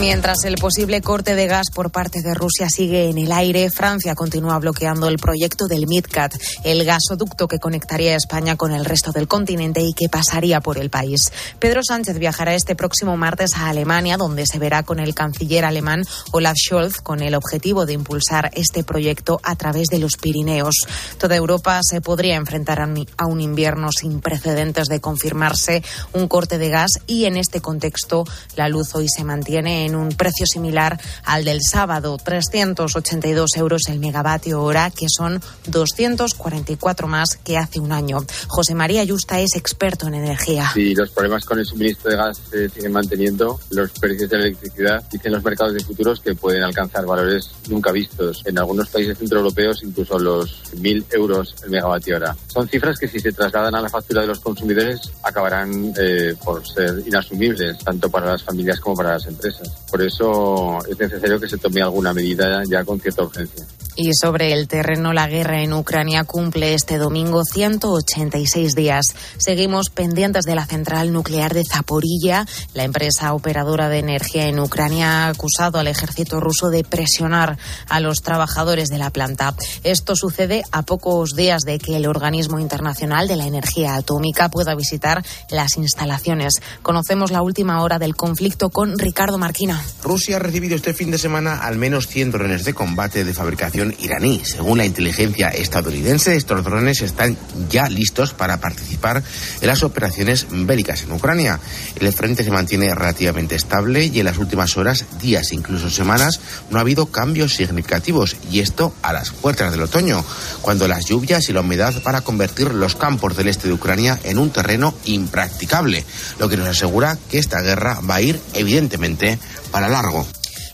Mientras el posible corte de gas por parte de Rusia sigue en el aire, Francia continúa bloqueando el proyecto del MidCat, el gasoducto que conectaría España con el resto del continente y que pasaría por el país. Pedro Sánchez viajará este próximo martes a Alemania, donde se verá con el canciller alemán Olaf Scholz con el objetivo de impulsar este proyecto a través de los Pirineos. Toda Europa se podría enfrentar a un invierno sin precedentes de confirmarse un corte de gas y en este contexto la luz hoy se mantiene en en un precio similar al del sábado, 382 euros el megavatio hora, que son 244 más que hace un año. José María Yusta es experto en energía. Si los problemas con el suministro de gas se siguen manteniendo, los precios de la electricidad dicen los mercados de futuros que pueden alcanzar valores nunca vistos. En algunos países centroeuropeos incluso los 1.000 euros el megavatio hora. Son cifras que si se trasladan a la factura de los consumidores acabarán eh, por ser inasumibles, tanto para las familias como para las empresas. Por eso es necesario que se tome alguna medida ya con cierta urgencia. Y sobre el terreno, la guerra en Ucrania cumple este domingo 186 días. Seguimos pendientes de la central nuclear de Zaporilla. La empresa operadora de energía en Ucrania ha acusado al ejército ruso de presionar a los trabajadores de la planta. Esto sucede a pocos días de que el Organismo Internacional de la Energía Atómica pueda visitar las instalaciones. Conocemos la última hora del conflicto con Ricardo Marquina. Rusia ha recibido este fin de semana al menos 100 drones de combate de fabricación iraní. Según la inteligencia estadounidense, estos drones están ya listos para participar en las operaciones bélicas en Ucrania. El frente se mantiene relativamente estable y en las últimas horas, días, incluso semanas, no ha habido cambios significativos y esto a las puertas del otoño, cuando las lluvias y la humedad van a convertir los campos del este de Ucrania en un terreno impracticable, lo que nos asegura que esta guerra va a ir evidentemente para largo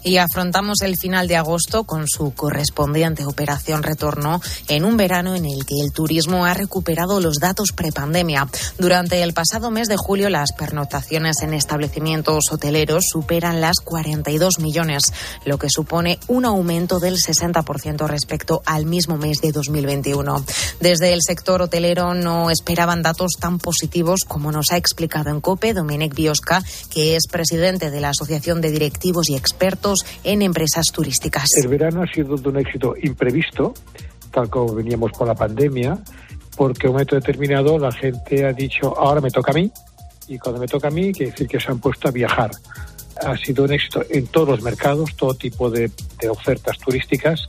y afrontamos el final de agosto con su correspondiente operación retorno en un verano en el que el turismo ha recuperado los datos prepandemia. Durante el pasado mes de julio, las pernoctaciones en establecimientos hoteleros superan las 42 millones, lo que supone un aumento del 60% respecto al mismo mes de 2021. Desde el sector hotelero no esperaban datos tan positivos como nos ha explicado en COPE Domenech Biosca, que es presidente de la Asociación de Directivos y Expertos en empresas turísticas. El verano ha sido de un éxito imprevisto, tal como veníamos con la pandemia, porque en un momento determinado la gente ha dicho, ahora me toca a mí, y cuando me toca a mí, quiere decir que se han puesto a viajar. Ha sido un éxito en todos los mercados, todo tipo de, de ofertas turísticas,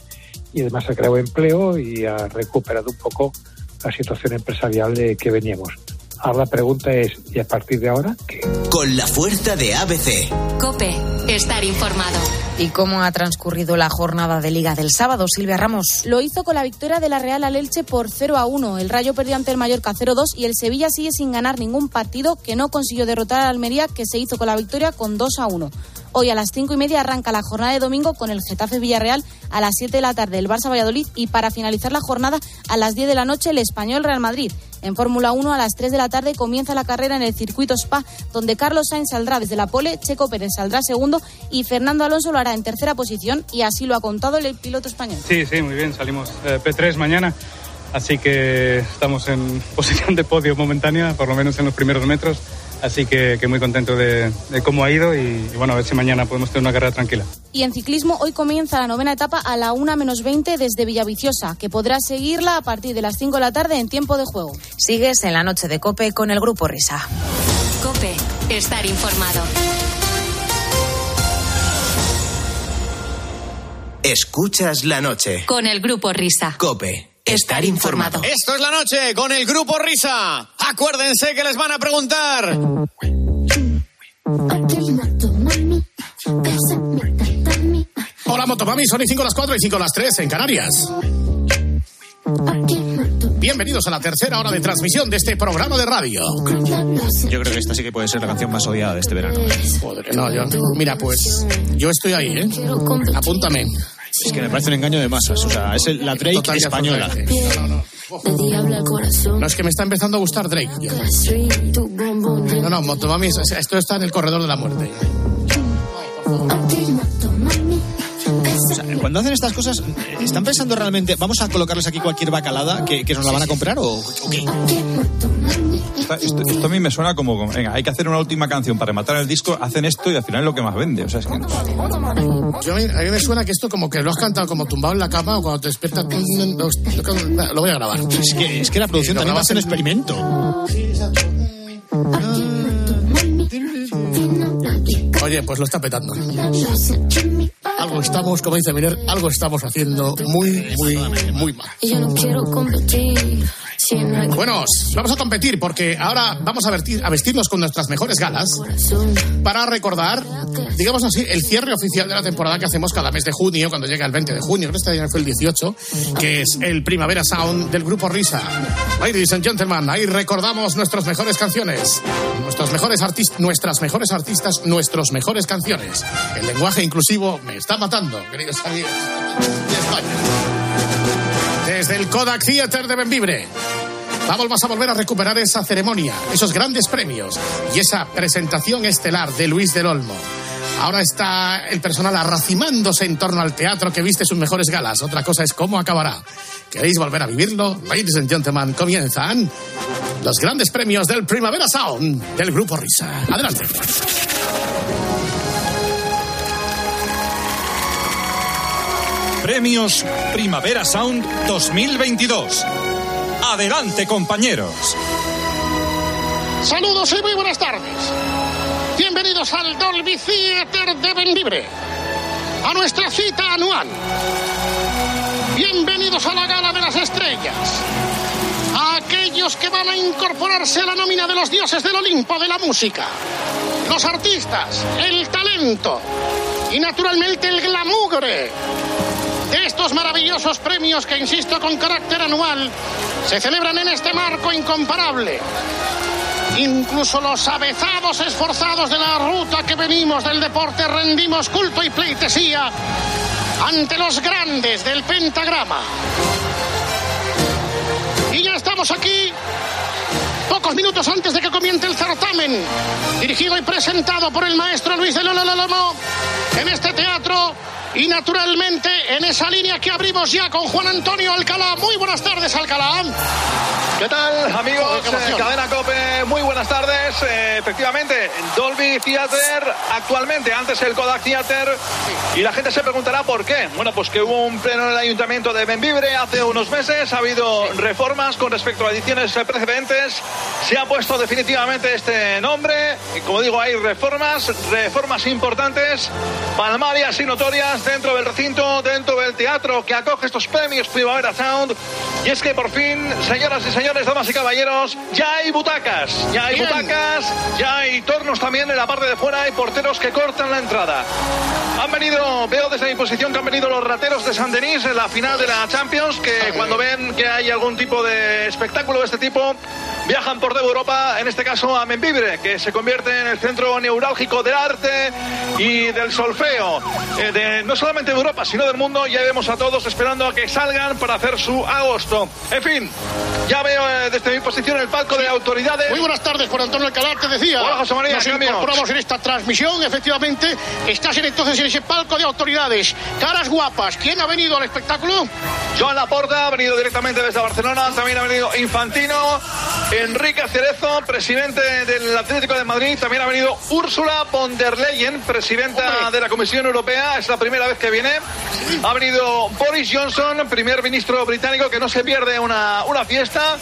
y además ha creado empleo y ha recuperado un poco la situación empresarial de que veníamos. Ahora la pregunta es, ¿y a partir de ahora qué? Con la fuerza de ABC. Cope, estar informado. ¿Y cómo ha transcurrido la jornada de Liga del sábado, Silvia Ramos? Lo hizo con la victoria de la Real al Elche por 0 a 1. El Rayo perdió ante el Mallorca 0-2 y el Sevilla sigue sin ganar ningún partido que no consiguió derrotar al Almería, que se hizo con la victoria con 2 a 1. Hoy a las cinco y media arranca la jornada de domingo con el Getafe Villarreal a las 7 de la tarde el Barça Valladolid y para finalizar la jornada a las 10 de la noche el Español Real Madrid. En Fórmula 1 a las 3 de la tarde comienza la carrera en el circuito Spa donde Carlos Sainz saldrá desde la pole, Checo Pérez saldrá segundo y Fernando Alonso lo hará en tercera posición y así lo ha contado el piloto español. Sí, sí, muy bien, salimos eh, P3 mañana. Así que estamos en posición de podio momentánea, por lo menos en los primeros metros. Así que, muy contento de, cómo ha ido y, bueno, a ver si mañana podemos tener una carrera tranquila. Y en ciclismo, hoy comienza la novena etapa a la 1 menos 20 desde Villaviciosa, que podrás seguirla a partir de las 5 de la tarde en tiempo de juego. Sigues en la noche de Cope con el Grupo Risa. Cope, estar informado. Escuchas la noche. Con el Grupo Risa. Cope estar informado. Esto es la noche con el grupo Risa. Acuérdense que les van a preguntar. Hola Motomami, son y 5 las 4 y 5 las 3 en Canarias. Bienvenidos a la tercera hora de transmisión de este programa de radio. Yo creo que esta sí que puede ser la canción más odiada de este verano. no, yo, mira, pues yo estoy ahí, ¿eh? Apúntame. Es que me parece un engaño de masas. O sea, es la Drake española. No, es que me está empezando a gustar Drake. No, no, Motomami, esto está en el corredor de la muerte. O sea, cuando hacen estas cosas, ¿están pensando realmente, vamos a colocarles aquí cualquier bacalada que, que nos la van a comprar o, o qué? Esto, esto- esto a mí me suena como, como, venga, hay que hacer una última canción para rematar el disco, hacen esto y al final es lo que más vende. O sea, es que Yo, a, mí, a mí me suena que esto como que lo has cantado como tumbado en la cama o cuando te despiertas. mm, Lo, lo voy a grabar. Es que, es que la producción Lo también va a grabas hacer un en- experimento. Oye, pues lo está petando. Algo estamos, como dice Miner, algo estamos haciendo muy, muy, muy mal. Yo no quiero competir. Vamos a competir porque ahora vamos a, vertir- a vestirnos con nuestras mejores galas para recordar, digamos así, el cierre oficial de la temporada que hacemos cada mes de junio, cuando llega el 20 de junio, este año fue el 18, que es el Primavera Sound del grupo Risa. Ladies and gentlemen, ahí recordamos nuestras mejores canciones, nuestros mejores artistas, nuestras mejores artistas, nuestras mejores canciones. El lenguaje inclusivo me está matando, queridos amigos. Desde el Kodak Theater de Benvibre. Vamos a volver a recuperar esa ceremonia, esos grandes premios y esa presentación estelar de Luis del Olmo. Ahora está el personal arracimándose en torno al teatro que viste sus mejores galas. Otra cosa es cómo acabará. ¿Queréis volver a vivirlo? Ladies and gentlemen, comienzan los grandes premios del Primavera Sound del Grupo Risa. Adelante. Premios Primavera Sound 2022. Adelante, compañeros. Saludos y muy buenas tardes. Bienvenidos al Dolby Theater de Benvibre, a nuestra cita anual. Bienvenidos a la Gala de las Estrellas. A aquellos que van a incorporarse a la nómina de los dioses del Olimpo de la música. Los artistas, el talento y naturalmente el glamugre de estos maravillosos premios que, insisto, con carácter anual, se celebran en este marco incomparable. Incluso los avezados esforzados de la ruta que venimos del deporte rendimos culto y pleitesía ante los grandes del pentagrama. Y ya estamos aquí, pocos minutos antes de que comience el certamen, dirigido y presentado por el maestro Luis de Lololomo, en este teatro y naturalmente en esa línea que abrimos ya con Juan Antonio Alcalá. Muy buenas tardes, Alcalá. ¿Qué tal, amigos? Eh, Cadena Cope, muy buenas tardes. Eh, efectivamente, Dolby Theater, actualmente, antes el Kodak Theater. Y la gente se preguntará por qué. Bueno, pues que hubo un pleno en el Ayuntamiento de Benvibre hace unos meses. Ha habido reformas con respecto a ediciones precedentes. Se ha puesto definitivamente este nombre. Y como digo, hay reformas, reformas importantes, palmarias y notorias dentro del recinto, dentro del teatro que acoge estos premios Primavera Sound. Y es que por fin, señoras y señores, damas y caballeros, ya hay butacas. Ya hay Bien. butacas, ya hay tornos también en la parte de fuera y porteros que cortan la entrada. Han venido, veo desde mi posición que han venido los rateros de San Denis en la final de la Champions, que cuando ven que hay algún tipo de espectáculo de este tipo, viajan por toda Europa, en este caso a Membibre, que se convierte en el centro neurálgico del arte y del solfeo, eh, de, no solamente de Europa, sino del mundo. Ya vemos a todos esperando a que salgan para hacer su agosto. En fin, ya veo eh, desde mi posición el palco de autoridades. Muy buenas tardes, Juan Antonio Alcalá, te decía. Hola, José María, Nos incorporamos en esta transmisión, efectivamente. Estás en, entonces en ese palco de autoridades. Caras guapas. ¿Quién ha venido al espectáculo? Joan Laporta ha venido directamente desde Barcelona, también ha venido Infantino, Enrique Cerezo, presidente del Atlético de Madrid, también ha venido Úrsula von der Leyen, presidenta de la Comisión Europea, es la primera vez que viene. Ha venido Boris Johnson, primer ministro británico, que no se pierde una, una fiesta,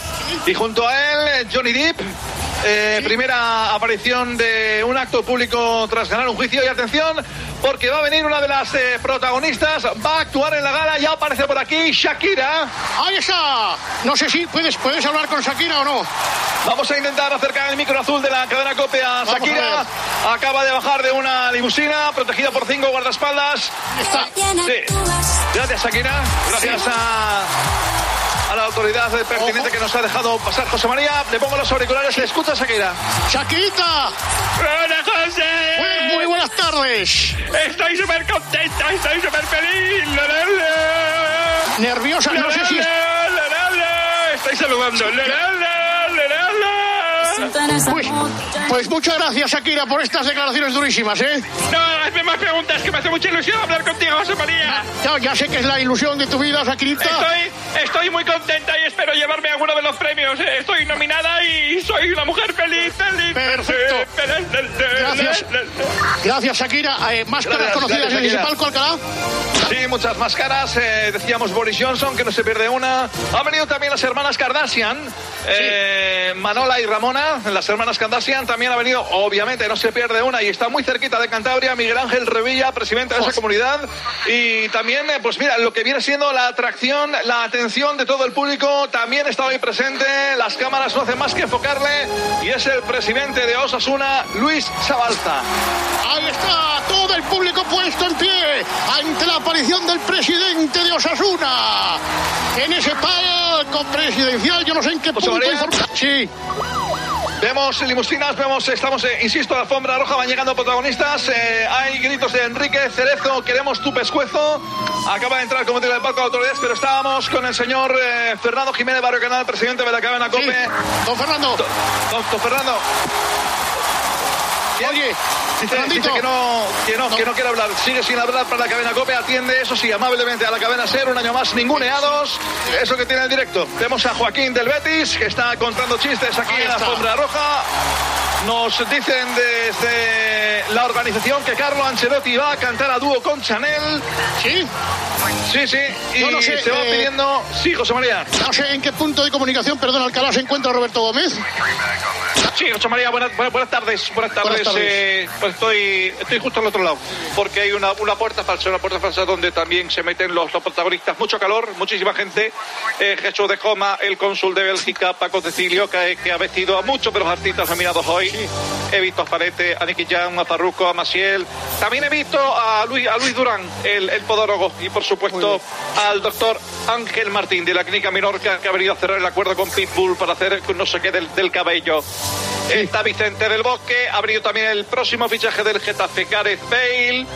y junto a él Johnny Depp. eh, primera aparición de un acto público tras ganar un juicio y atención porque va a venir una de las eh, protagonistas va a actuar en la gala ya aparece por aquí Shakira Ahí está. No sé si puedes, puedes hablar con Shakira o no. Vamos a intentar acercar el micro azul de la cadena COPE a Vamos a Shakira. Acaba de bajar de una limusina protegida por cinco guardaespaldas. Sí. Gracias, Shakira. Gracias a, a la autoridad pertinente que nos ha dejado pasar. José María, le pongo los auriculares. ¿Le escucha, Shakira? ¡Shakirita! ¡Hola, José! Muy, muy buenas tardes. Estoy súper contenta, estoy súper feliz. La, la, la. Nerviosa, La, no sé la, si... la, la, la, la. Estoy saludando. Pues, muchas gracias, Shakira, por estas declaraciones durísimas, ¿eh? No, hazme más preguntas, que me hace mucha ilusión hablar contigo, José María. Ya, ya sé que es la ilusión de tu vida, Shakirita. Estoy, estoy muy contenta y espero llevarme alguno de los premios. Eh, Estoy nominada y soy una mujer feliz, feliz. Perfecto. Gracias. Gracias, Shakira. Eh, máscaras Gracias, conocidas gracias, en Shakira. palco, Alcalá. Sí, muchas máscaras. eh, decíamos Boris Johnson, que no se pierde una. Han venido también las hermanas Kardashian, eh, Manola y Ramona. Las hermanas Kardashian también ha venido, obviamente, no se pierde una. Y está muy cerquita de Cantabria, Miguel Ángel Revilla, presidente de esa comunidad. Y también, eh, pues mira, lo que viene siendo la atracción, la atención de todo el público, también está hoy presente. Las cámaras no hacen más que enfocarle. Y es el presidente de Osasuna, Luis Sabalza. Ahí está, todo el público puesto en pie ante la aparición del presidente de Osasuna. En ese palco presidencial, yo no sé en qué punto Sí. Vemos limusinas, vemos, estamos, eh, insisto, la alfombra roja, van llegando protagonistas. eh, hay gritos de Enrique Cerezo, queremos tu pescuezo. Acaba de entrar como tira del palco de autoridades, pero estábamos con el señor eh, Fernando Jiménez Barrio Canal, presidente de la cadena COPE. Don Fernando. Don, don Fernando. Oye, Dice, Fernandito. dice que, no, que, no, que no quiere hablar, sigue sin hablar para la cadena COPE, atiende, eso sí, amablemente a la cadena SER, un año más ninguneados, eso que tiene el directo. Vemos a Joaquín del Betis, que está contando chistes aquí en la está. alfombra roja. Nos dicen desde la organización que Carlo Ancelotti va a cantar a dúo con Chanel. ¿Sí? Sí, sí, y no sé, se va eh, pidiendo... Sí, José María. No sé en qué punto de comunicación, perdón, Alcalá, se encuentra Roberto Gómez. Sí, José María, buenas, buenas- buenas tardes. Buenas tardes. Buenas tardes. eh, pues estoy, estoy justo al otro lado, porque hay una, una puerta falsa, una puerta falsa donde también se meten los, los protagonistas. Mucho calor, muchísima gente. Eh, Jesús de Joma, el cónsul de Bélgica, Paco Cecilio, que, que ha vestido a muchos de los artistas nominados hoy. He visto a Farete, a Nicky Jam, a Farruko, a Maciel. También he visto a Luis, a Luis Durán, el, el podólogo, y por supuesto al doctor Ángel Martín de la Clínica Minorca, que ha venido a cerrar el acuerdo con Pitbull para hacer no sé qué del, del cabello. Está Vicente del Bosque, ha venido también el próximo fichaje del Getafe, Gareth Bale.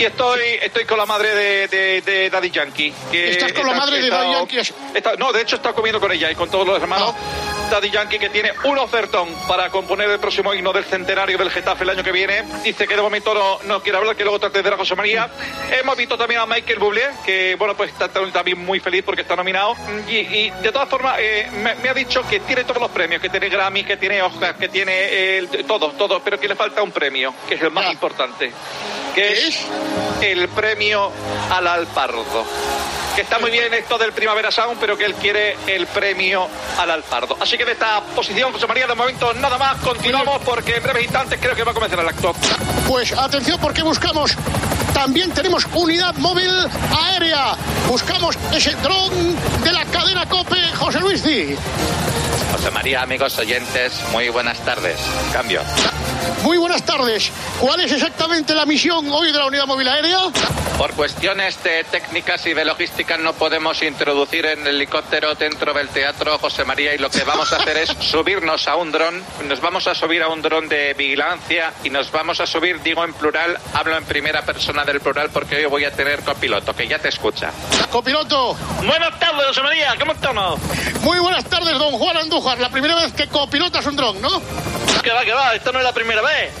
Y estoy, estoy con la madre de, de, de Daddy Yankee. que ¿Estás con la está- madre de está- Daddy Yankee? está- no, de hecho está comiendo con ella y con todos los hermanos. Daddy Yankee que tiene un ofertón para componer el próximo himno del centenario del Getafe el año que viene. Dice que de momento no, no quiere hablar, que luego te atenderá José María. Hemos visto también a Michael Bublé, que bueno, pues está también muy feliz porque está nominado. Y, y de todas formas, eh, me, me ha dicho que tiene todos los premios, que tiene Grammy, que tiene Oscar, que tiene eh, todo, todo, pero que le falta un premio, que es el más importante. Que es el premio al Alpardo. Que está muy bien esto del Primavera Sound, pero que él quiere el premio al Alpardo. Así que de esta posición, José María, de momento nada más. Continuamos porque en breves instantes creo que va a comenzar el acto. Pues atención porque buscamos. También tenemos unidad móvil aérea. Buscamos ese dron de la cadena COPE, José Luis Di. José María, amigos oyentes, muy buenas tardes. Cambio. Muy buenas tardes. ¿Cuál es exactamente la misión hoy de la unidad móvil aérea? Por cuestiones de técnicas y de logística no podemos introducir en el helicóptero dentro del teatro, José María, y lo que vamos a hacer es subirnos a un dron. Nos vamos a subir a un dron de vigilancia y nos vamos a subir, digo en plural, hablo en primera persona del plural porque hoy voy a tener copiloto, que ya te escucha. Copiloto. Buenas tardes, José María, ¿cómo estamos? Muy buenas tardes, don Juan Andújar. La primera vez que copilotas un dron, ¿no? Que va, que va, esta no es la primera vez.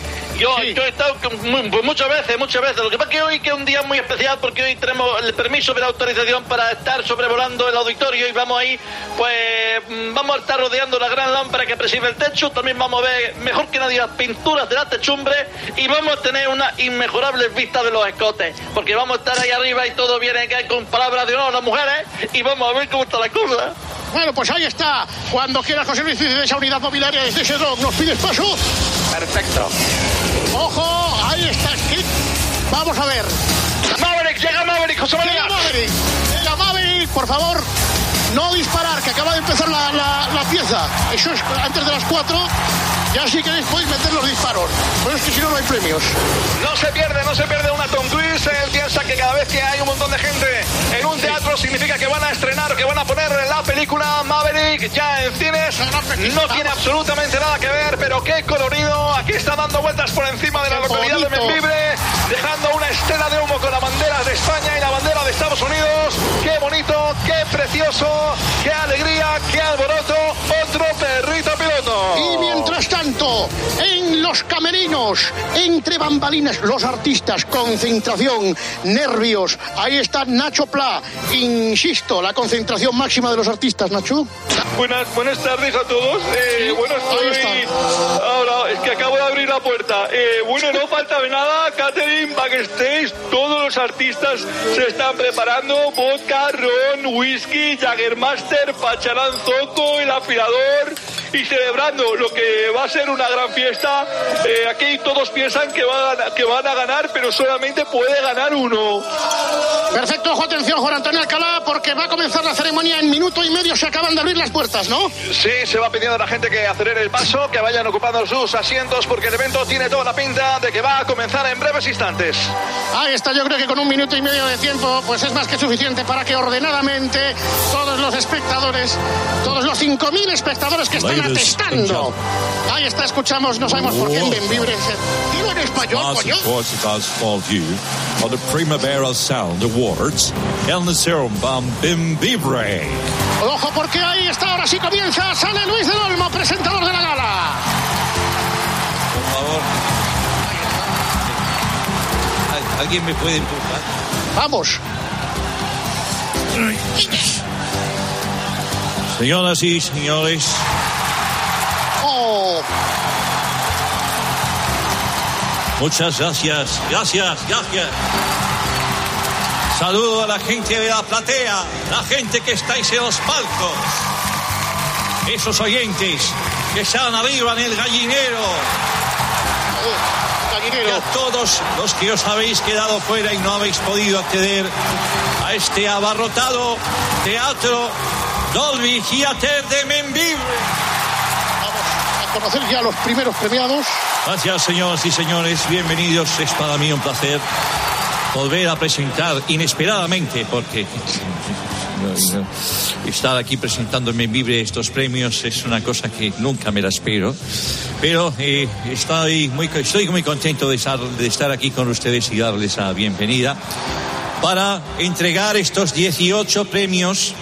Yo, yo he estado pues muchas veces, muchas veces. Lo que pasa es que hoy que es un día muy especial porque hoy tenemos el permiso de la autorización para estar sobrevolando el auditorio y vamos ahí, pues mm, vamos a estar rodeando la gran lámpara que preside el techo. También vamos a ver mejor que nadie las pinturas de la techumbre y vamos a tener una inmejorable vista de los escotes. Porque vamos a estar ahí arriba y todo viene que con palabras de honor a las mujeres y vamos a ver cómo está la cosa. Bueno, pues ahí está. Cuando quiera José Luis de esa unidad desde ese dron, ¿nos pides paso? Perfecto. ¡Ojo! Ahí está. ¿Qué? Vamos a ver. Maverick, llega Maverick, José María. Llega Maverick. Llega Maverick, por favor. No disparar, que acaba de empezar la, la- la pieza. Eso es antes de las 4. Ya si queréis podéis meter los disparos. Pero es que si no, no hay premios. No se pierde, no se pierde una Tom Cruise. Él piensa que cada vez que hay un montón de gente en un teatro significa que van a estrenar, que van a poner la película Maverick ya en cines. No tiene absolutamente nada que ver, pero qué colorido. Aquí está dando vueltas por encima de la Qué localidad de. Membibre, dejando una estela de humo con la bandera de España y la bandera de Estados Unidos. Qué bonito, qué precioso, qué alegría, qué alboroto. Otro perrito piloto. Y mientras camerinos, entre bambalinas, los artistas, concentración, nervios. Ahí está Nacho Pla. Insisto, la concentración máxima de los artistas, Nacho. Buenas, buenas tardes a todos. Eh, bueno, estoy... Ahora, es que acabo de abrir la puerta. Eh, bueno, no falta nada. Catherine, backstage, todos los artistas se están preparando. Vodka, ron, whisky, Jaggermaster, Pacharán Zoco, el afilador y celebrando lo que va a ser una gran fiesta. Eh, aquí todos piensan que, van a, que van a ganar, pero solamente puede ganar uno. Perfecto, ojo, atención, Juan Antonio Alcalá, porque va a comenzar la ceremonia en minuto y medio. Se acaban de abrir las puertas, ¿no? Sí, se va pidiendo a la gente que acelere el paso, que vayan ocupando sus asientos, porque el evento tiene toda la pinta de que va a comenzar en breves instantes. Ahí está, yo creo que con un minuto y medio de tiempo, pues es más que suficiente para que ordenadamente todos los espectadores, todos los 5.000 espectadores que están atestando. Ahí está, escuchamos, no sabemos por qué en Benvibre. Digo en español, coño. on the Primavera Sound Awards en the Serum Bam Bim Vibre. Ojo, porque ahí está, ahora sí comienza. Sale Luis del Olmo, presentador de la gala. Por favor. ¿Al- ¿Alguien me puede empujar? Vamos. Señoras y señores, muchas gracias, gracias, gracias. Saludo a la gente de la platea, la gente que estáis en los palcos, esos oyentes que están arriba en el gallinero. Y a todos los que os habéis quedado fuera y no habéis podido acceder a este abarrotado teatro Dolby Theater de Membibre. Conocer ya los primeros premiados. Gracias, señoras y señores. Bienvenidos. Es para mí un placer volver a presentar inesperadamente, porque estar aquí presentándome en Vibre estos premios es una cosa que nunca me la espero. Pero eh, estoy, muy, estoy muy contento de estar aquí con ustedes y darles la bienvenida para entregar estos 18 premios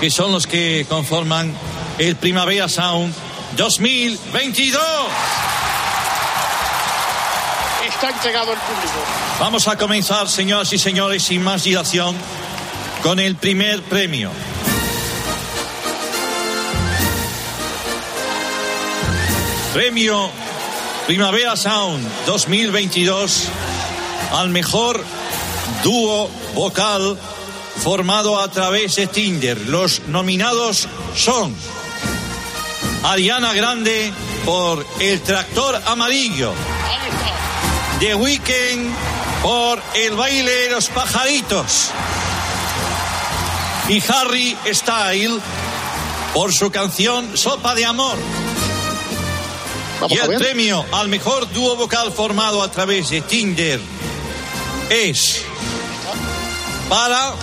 que son los que conforman el Primavera Sound 2022. Está entregado el público. Vamos a comenzar, señoras y señores, sin más dilación, con el primer premio. Premio Primavera Sound 2022 al mejor dúo vocal formado a través de Tinder. Los nominados son Ariana Grande por El Tractor Amarillo. The Weeknd por El baile de los pajaritos. Y Harry Style por su canción Sopa de Amor. y el premio al mejor dúo vocal formado a través de Tinder es para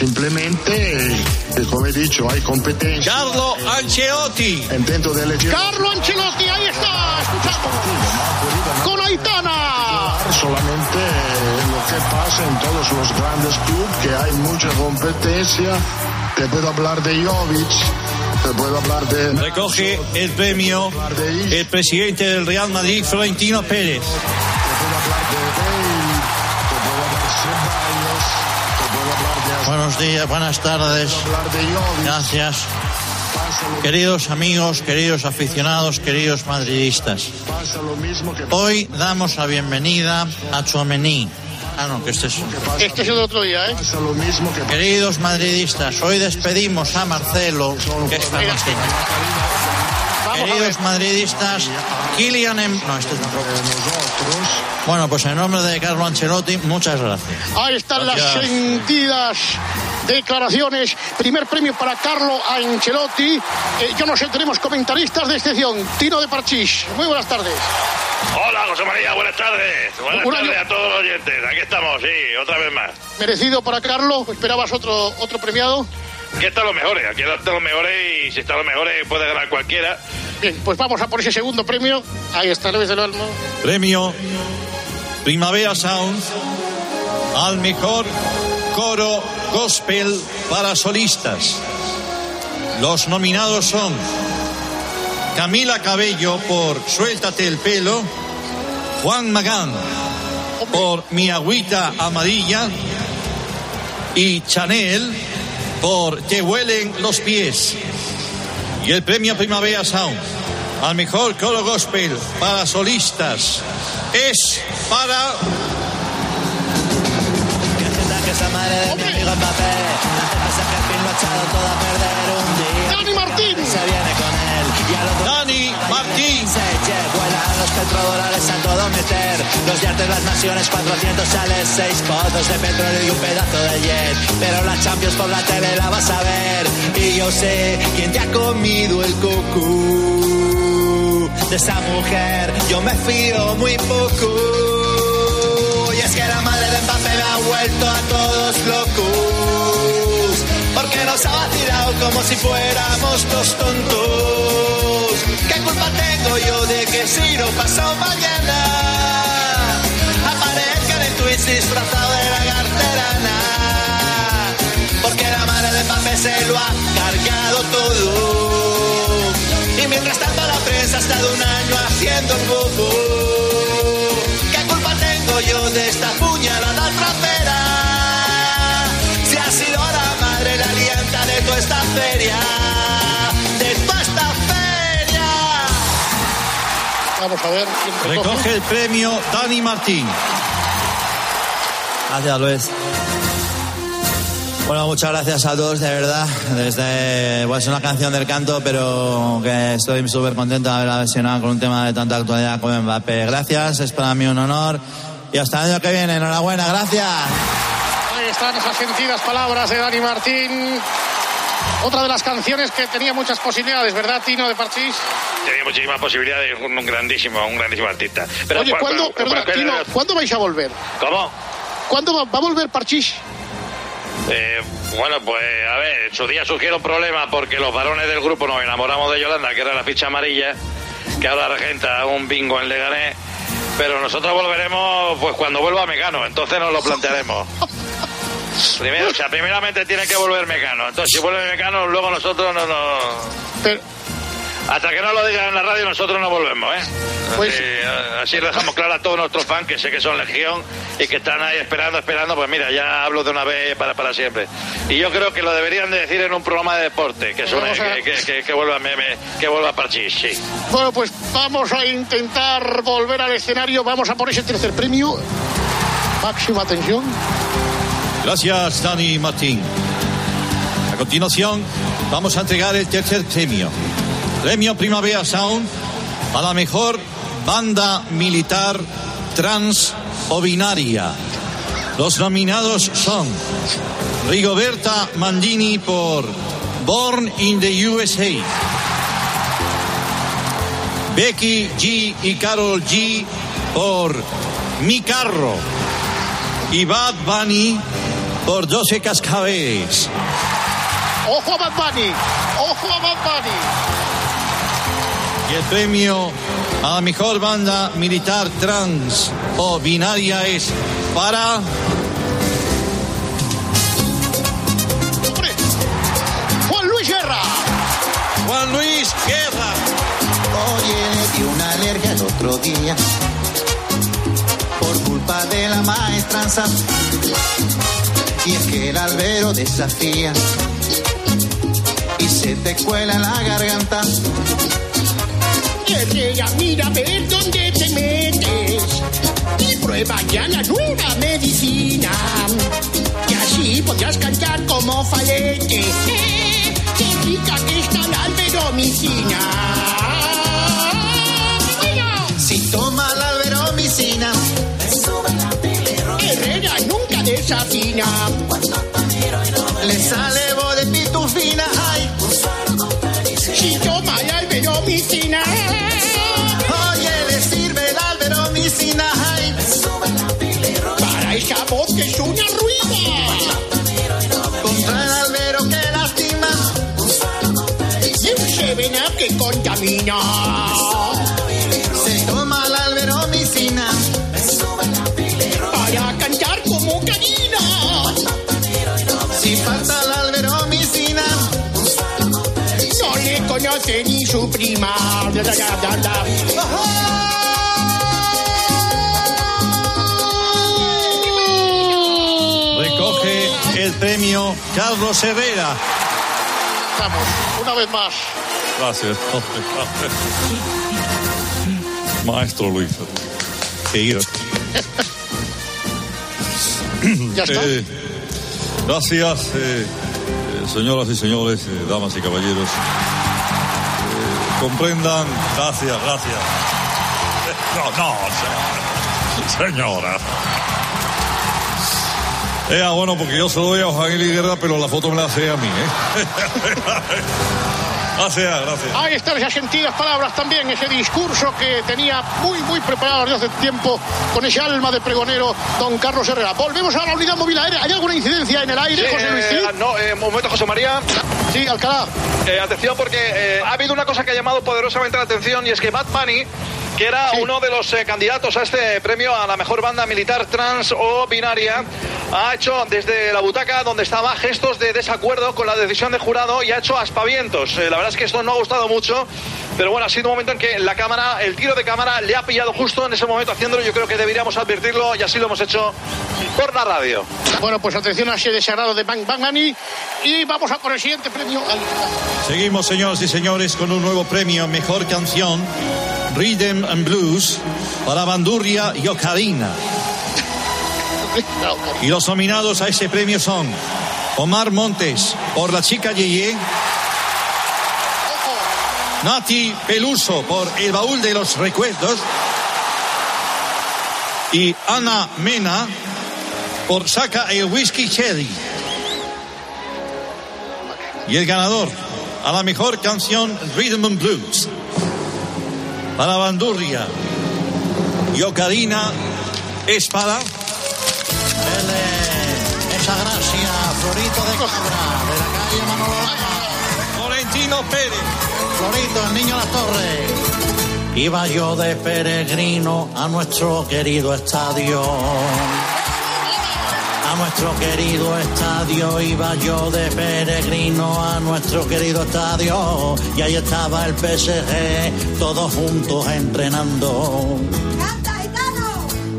Simplemente, eh, come dicho, hay competencia. Carlo Ancelotti. Intento de elegir Carlo Ancelotti, ahí está, escuchamos. Con Aitana. solamente eh, lo que pasa en todos los grandes clubes, que hay mucha competencia. Te puedo hablar de Jovic, te puedo hablar de... Recoge el premio el presidente del Real Madrid, Florentino Pérez. Buenos días, buenas tardes. Gracias. Queridos amigos, queridos aficionados, queridos madridistas. Hoy damos la bienvenida a Chouameni. Ah, no, que este es... Este es el otro día, ¿eh? Queridos madridistas, hoy despedimos a Marcelo, que está. Queridos madridistas, Kylian... Em- No, este es otro. Bueno, pues en nombre de Carlo Ancelotti, muchas gracias. Ahí están las sentidas declaraciones. Primer premio para Carlo Ancelotti. Eh, yo no sé, tenemos comentaristas de excepción. Tino de Parchís. Muy buenas tardes. Hola, José María, buenas tardes. Buenas Un tardes año- a todos los oyentes. Aquí estamos, sí, otra vez más. Merecido para Carlo. ¿Esperabas otro, otro premiado? Aquí están los mejores, aquí están los mejores y si están los mejores puede ganar cualquiera. Bien, pues vamos a por ese segundo premio. Ahí está Luis del Olmo. Premio Primavera Sound al mejor coro gospel para solistas. Los nominados son Camila Cabello por Suéltate el pelo, Juan Magán por Mi agüita amarilla y Chanel por Te huelen los pies. Y el premio Primavera Sound al mejor coro gospel para solistas es para Dani Martín. Se viene con él. Y a los Dani Martín. Se vuelan los petrodólares a todo meter. Los yates, las naciones, 400 sales, 6 pozos de petróleo y un pedazo de jet. Pero la Champions por la tele la vas a ver. Y yo sé quién te ha comido el coco. De esa mujer yo me fío muy poco. Y es que la madre de Mbappé me ha vuelto a todos locos. Porque nos ha vacilado como si fuéramos dos tontos. ¿Qué culpa tengo yo de que si no pasó mañana? Aparezca en Twitch disfrazado de lagarterana. Porque la madre de Mbappé se lo ha cargado todo. Y mientras tanto la prensa ha estado un año haciendo el bobo. ¿Qué culpa tengo yo de esta puñalada trapera? Si ha sido la madre la alienta de toda esta feria. Vamos a ver. quién recoge. recoge el premio Dani Martín. Gracias, Luis. Bueno, muchas gracias a todos, de verdad. Desde, bueno, es una canción del canto, pero que estoy súper contento de haberla versionado con un tema de tanta actualidad como Mbappé. Gracias, es para mí un honor. Y hasta el año que viene, enhorabuena, gracias. Ahí están esas sentidas palabras de Dani Martín. Otra de las canciones que tenía muchas posibilidades, ¿verdad, Tino de Parchís? Tenía muchísimas posibilidades, un, un grandísimo, un grandísimo artista. Pero, Oye, ¿cuál- ¿cuándo, perdona, Tino, ¿cuándo vais a volver? ¿Cómo? ¿Cuándo va, va a volver Parchís? Eh, bueno, pues a ver, en su día surgieron problemas porque los varones del grupo nos enamoramos de Yolanda, que era la ficha amarilla, que ahora regenta un bingo en Leganés. Pero nosotros volveremos pues cuando vuelva Mecano, entonces nos lo plantearemos. Primero, o sea, primeramente tiene que volver Mecano. Entonces, si vuelve Mecano, luego nosotros no nos... Hasta que no lo digan en la radio, nosotros no volvemos, ¿eh? Pues- Así, así lo dejamos claro a todos nuestros fans, que sé que son legión y que están ahí esperando, esperando. Pues mira, ya hablo de una vez para, para siempre. Y yo creo que lo deberían de decir en un programa de deporte, que, suene, a- que, que, que- que vuelva meme, que vuelva Parchís, sí. Bueno, pues vamos a intentar volver al escenario. Vamos a por ese tercer premio. Máxima atención. Gracias, Dani Martín. A continuación, vamos a entregar el tercer premio. Premio Primavera Sound a la mejor banda militar trans o binaria. Los nominados son Rigoberta Mandini por Born in the USA. Becky G y Carol G por Mi Carro. Y Bad Bunny por 12 cascabeles. Ojo a Bad Bunny. Ojo a Bad Bunny. Y el premio a la mejor banda militar trans o binaria es para Juan Luis Guerra. Juan Luis Guerra. Oye, le dio una alergia el otro día por culpa de la maestranza. Y es que el albero desafía y se te cuela en la garganta. Herrera, mira a ver dónde te metes. Y prueba ya la nueva medicina. Y así podrás cantar como falete. Eh, Qué rica que está la alberomicina. Si toma le sale su prima. Ya, ya, ya. Recoge el premio Carlos Herrera. Vamos, una vez más. Gracias. Maestro Luis. Qué ira. Ya está. Eh, gracias, eh, eh, señoras y señores, eh, damas y caballeros. Comprendan. Gracias, gracias. No, no, se- señora. Eh, ah, bueno, porque yo se lo doy a Juan Eli Guerra, pero la foto me la hace a mí, ¿eh? gracias, gracias. Ahí están esas sentidas palabras también, ese discurso que tenía muy, muy preparado desde hace tiempo con ese alma de pregonero don Carlos Herrera. Volvemos a la unidad móvil aérea. ¿Hay alguna incidencia en el aire, Sí, José Luis? eh, sí? no, eh, un momento, José María. Sí, Alcalá. Eh, atención, porque eh, ha habido una cosa que ha llamado poderosamente la atención y es que Bad Bunny, que era uno de los eh, candidatos a este premio a la mejor banda militar trans o binaria, ha hecho desde la butaca donde estaba gestos de desacuerdo con la decisión del jurado y ha hecho aspavientos. Eh, la verdad es que esto no ha gustado mucho, pero bueno, ha sido un momento en que la cámara, el tiro de cámara le ha pillado justo en ese momento haciéndolo. Yo creo que deberíamos advertirlo y así lo hemos hecho por la radio. Bueno, pues atención a ese desagrado de Bang Bang Bunny y vamos a por el siguiente premio. Seguimos, señoras y señores, con un nuevo premio Mejor Canción, Rhythm and Blues, para Bandurria y Ocarina. Y los nominados a ese premio son Omar Montes por La Chica Yeye, Nati Peluso por El Baúl de los Recuerdos y Ana Mena por Saca el Whisky Cherry. Y el ganador a la mejor canción Rhythm and Blues para Bandurria y Ocarina Espada. Esa gracia, Florito de Cabra, de la calle Manolo Lama. Florentino Pérez. Florito, el niño de la torre. Iba yo de peregrino a nuestro querido estadio. Nuestro querido estadio iba yo de peregrino a nuestro querido estadio y ahí estaba el PSG todos juntos entrenando.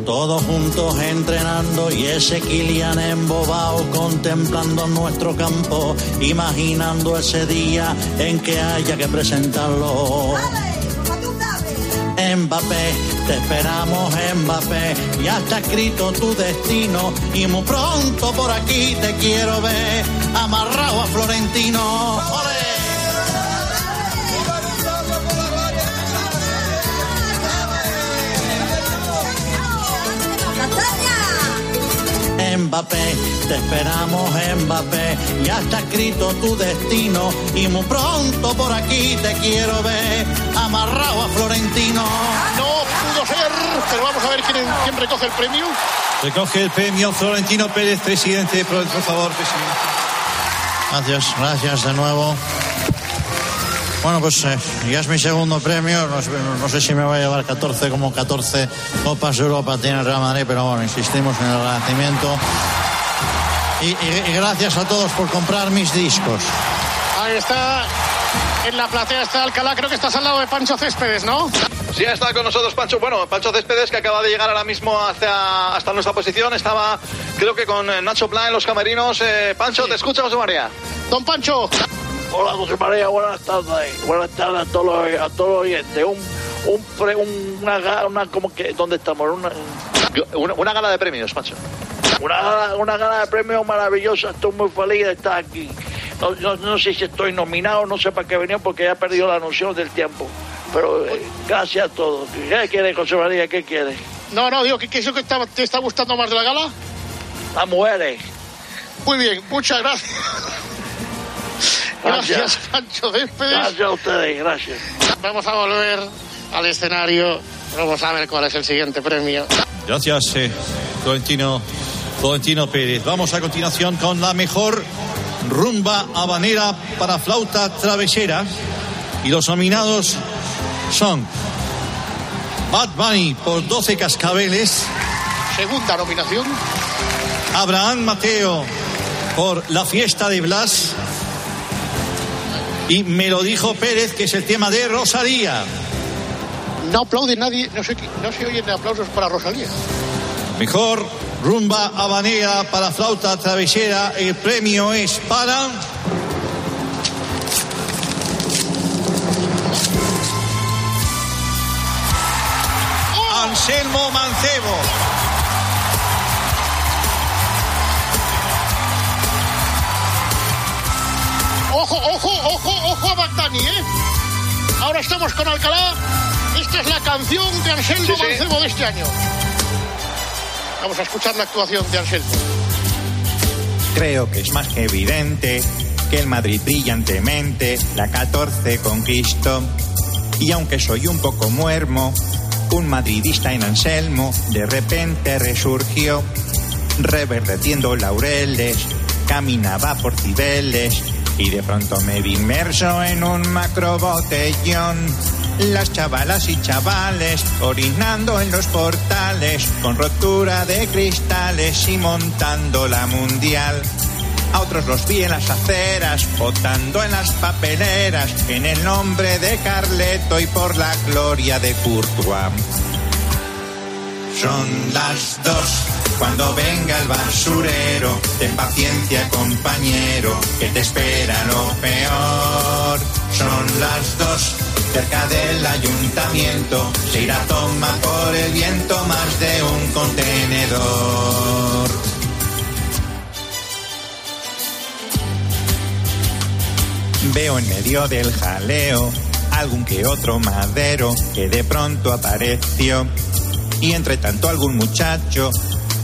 Todos juntos entrenando y ese Kilian embobado contemplando nuestro campo, imaginando ese día en que haya que presentarlo. Mbappé, te esperamos Mbappé, ya está escrito tu destino y muy pronto por aquí te quiero ver amarrado a Florentino. ¡Ole! Mbappé, te esperamos Mbappé, ya está escrito tu destino y muy pronto por aquí te quiero ver amarrado a Florentino. Quién, quién recoge el premio. Recoge el premio Florentino Pérez, presidente, por, favor, presidente. Gracias, gracias de nuevo. Bueno, pues eh, ya es mi segundo premio. No, sé- no sé si me voy a llevar 14 como 14 Copas de Europa tiene el Real Madrid, pero bueno, insistimos en el agradecimiento. Y, y- y gracias a todos por comprar mis discos. Ahí está, en la platea está Alcalá, creo que estás al lado de Pancho Céspedes, ¿no? Sí, está con nosotros Pancho. Bueno, Pancho Céspedes, que acaba de llegar ahora mismo hacia, hasta nuestra posición. Estaba, creo que con eh, Nacho Plan en los camerinos. Eh, Pancho, ¿te escucha, José María? Don Pancho. Hola, José María, buenas tardes. Buenas tardes a todos los, a todos los oyentes. Un, un, pre- un- una, una, como que, ¿dónde estamos? Una, Una, una gala de premios, Pancho. una, gala- una gala de premios maravillosa. Estoy muy feliz de estar aquí. No, no- no sé si estoy nominado, no sé para qué venía porque ya he perdido la noción del tiempo. Pero eh, gracias a todos. ¿Qué quiere, José María? ¿Qué quiere? No, no, digo, ¿qué, qué es lo que está- te está gustando más de la gala? Las mujeres. Muy bien, muchas gracias. Gracias. Gracias, Pancho Céspedes. Gracias a ustedes, gracias. Vamos a volver al escenario. Vamos a ver cuál es el siguiente premio. Gracias, eh, Florentino, Florentino Pérez. Vamos a continuación con la mejor rumba habanera para flauta travesera. Y los nominados son Bad Bunny por 12 cascabeles, Segunda nominación. Abraham Mateo por La fiesta de Blas Y me lo dijo Pérez, que es el tema de Rosalía. No aplaude nadie, no se, no se oyen aplausos para Rosalía. Mejor rumba habanera para flauta travesera. El premio es para. Anselmo Mancebo. Ojo, ojo, ojo, ojo a Bagdani, ¿eh? Ahora estamos con Alcalá. Esta es la canción de Anselmo Sí, sí. Mancebo de este año. Vamos a escuchar la actuación de Anselmo. Creo que es más que evidente que el Madrid brillantemente la 14 conquistó. Y aunque soy un poco muermo, un madridista en Anselmo de repente resurgió, reverdeciendo laureles, caminaba por Cibeles y de pronto me vi inmerso en un macro botellón. Las chavalas y chavales orinando en los portales con rotura de cristales y montando la mundial. A otros los vi en las aceras, votando en las papeleras, en el nombre de Carleto y por la gloria de Courtois. Son las dos, cuando venga el basurero, ten paciencia compañero, que te espera lo peor. Son las dos, cerca del ayuntamiento, se irá a tomar por el viento más de un contenedor. Veo en medio del jaleo algún que otro madero que de pronto apareció. Y entre tanto algún muchacho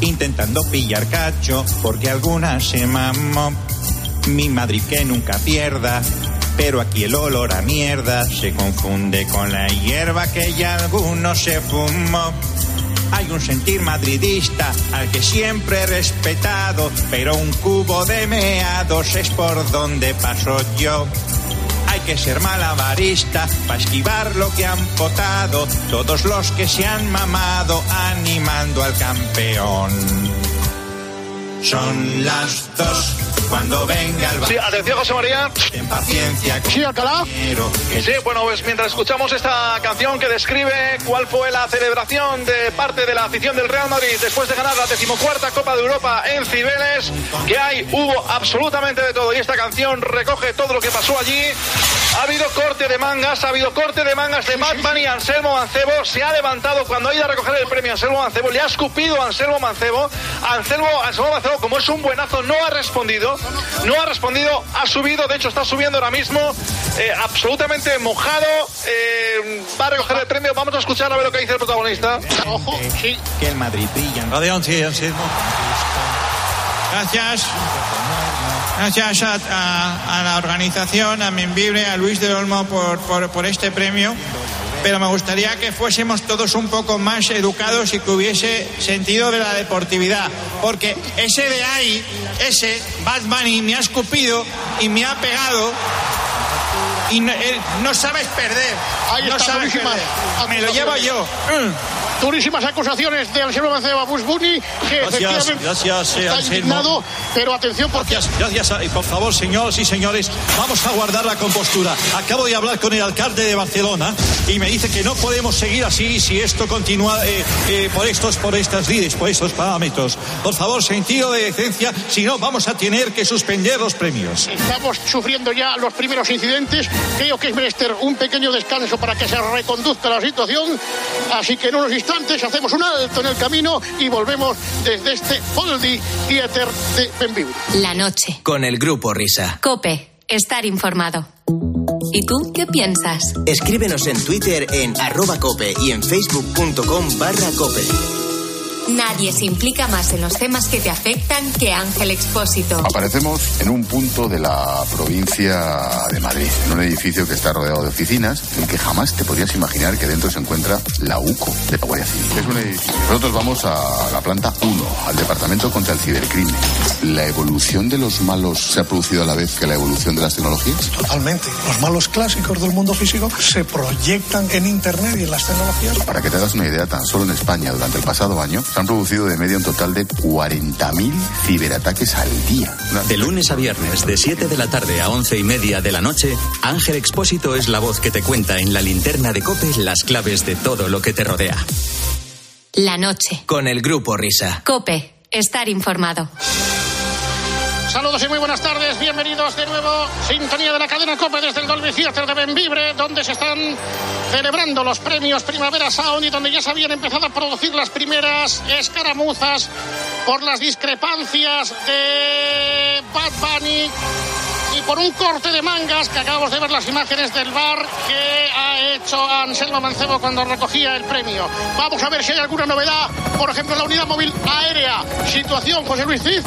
intentando pillar cacho porque alguna se mamó. Mi Madrid que nunca pierda, pero aquí el olor a mierda se confunde con la hierba que ya alguno se fumó. Hay un sentir madridista al que siempre he respetado, pero un cubo de meados es por donde paso yo. Que ser malabarista para esquivar lo que han potado todos los que se han mamado animando al campeón. Son las dos cuando venga el Sí, atención, José María. Paciencia. Sí, Alcalá. Sí, bueno, pues mientras escuchamos esta canción que describe cuál fue la celebración de parte de la afición del Real Madrid después de ganar la decimocuarta Copa de Europa en Cibeles, que hay, hubo absolutamente de todo. Y esta canción recoge todo lo que pasó allí. Ha habido corte de mangas, ha habido corte de mangas de Batman y Anselmo Mancebo. Se ha levantado cuando ha ido a recoger el premio Anselmo Mancebo, le ha escupido a Anselmo Mancebo. Anselmo, Anselmo Mancebo, como es un buenazo, no ha respondido. No ha respondido, ha subido, de hecho está subiendo ahora mismo, eh, absolutamente mojado. eh, va a recoger el premio. Vamos a escuchar a ver lo que dice el protagonista. Ojo, sí. Que el Madrid brilla. Adelante, Anselmo. Gracias. Gracias a, a- a la organización, a Membibre, a Luis del Olmo por, por, por este premio. Pero me gustaría que fuésemos todos un poco más educados y que hubiese sentido de la deportividad. Porque ese de ahí, ese Bad Bunny me ha escupido y me ha pegado. Y no, no sabes perder. Ahí no está, sabes perder. Me lo llevo yo. Durísimas acusaciones de Anselmo Mancebo a Bush Bunny, que Gracias, gracias, eh, está Anselmo. indignado, pero atención porque Gracias, gracias. Y por favor, señoras y señores, vamos a guardar la compostura. Acabo de hablar con el alcalde de Barcelona y me dice que no podemos seguir así si esto continúa eh, eh, por estos, por estas líderes, por estos parámetros. Por favor, sentido de decencia, si no, vamos a tener que suspender los premios. Estamos sufriendo ya los primeros incidentes. Creo que es menester un pequeño descanso para que se reconduzca la situación. Así que en unos instantes hacemos un alto en el camino y volvemos desde este Poldi Theater de Benvibre. La noche. Con el grupo Risa. Cope. Estar informado. ¿Y tú qué piensas? Escríbenos en Twitter en arroba cope y en facebook.com barra cope. Nadie se implica más en los temas que te afectan que Ángel Expósito. Aparecemos en un punto de la provincia de Madrid, en un edificio que está rodeado de oficinas, en que jamás te podrías imaginar que dentro se encuentra la UCO de la Guardia Civil. Es un edificio. Nosotros vamos a la planta 1, al Departamento contra el Cibercrimen. ¿La evolución de los malos se ha producido a la vez que la evolución de las tecnologías? Totalmente. Los malos clásicos del mundo físico se proyectan en Internet y en las tecnologías. Para que te hagas una idea, tan solo en España durante el pasado año Se han producido de media un total de 40.000 ciberataques al día. De lunes a viernes, de 7 de la tarde a 11 y media de la noche, Ángel Expósito es la voz que te cuenta en la linterna de Cope las claves de todo lo que te rodea. La noche. Con el grupo Risa. Cope. Estar informado. Saludos y muy buenas tardes, bienvenidos de nuevo. Sintonía de la cadena COPE desde el Dolby Theater de Benvibre, donde se están celebrando los premios Primavera Sound y donde ya se habían empezado a producir las primeras escaramuzas por las discrepancias de Bad Bunny y por un corte de mangas que acabamos de ver las imágenes del bar que ha hecho Anselmo Mancebo cuando recogía el premio. Vamos a ver si hay alguna novedad, por ejemplo, la unidad móvil aérea. Situación, José Luis Cid.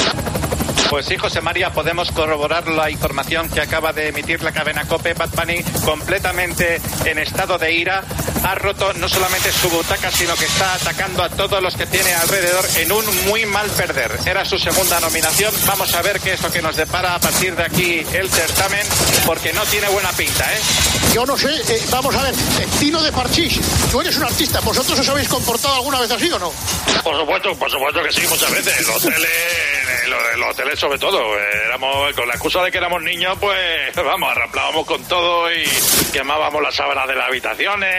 Pues sí, José María, podemos corroborar la información que acaba de emitir la cadena COPE. Bad Bunny, completamente en estado de ira, ha roto no solamente su butaca, sino que está atacando a todos los que tiene alrededor en un muy mal perder. Era su segunda nominación. Vamos a ver qué es lo que nos depara a partir de aquí el certamen, porque no tiene buena pinta, ¿eh? Yo no sé, eh, vamos a ver, eh, Tino de Parchís, tú eres un artista, ¿vosotros os habéis comportado alguna vez así o no? Por supuesto, por supuesto que sí, muchas veces. Los hoteles, en los, en los hoteles sobre todo. eh, Éramos, con la excusa de que éramos niños, pues vamos, arraplábamos con todo y quemábamos las sábanas de las habitaciones,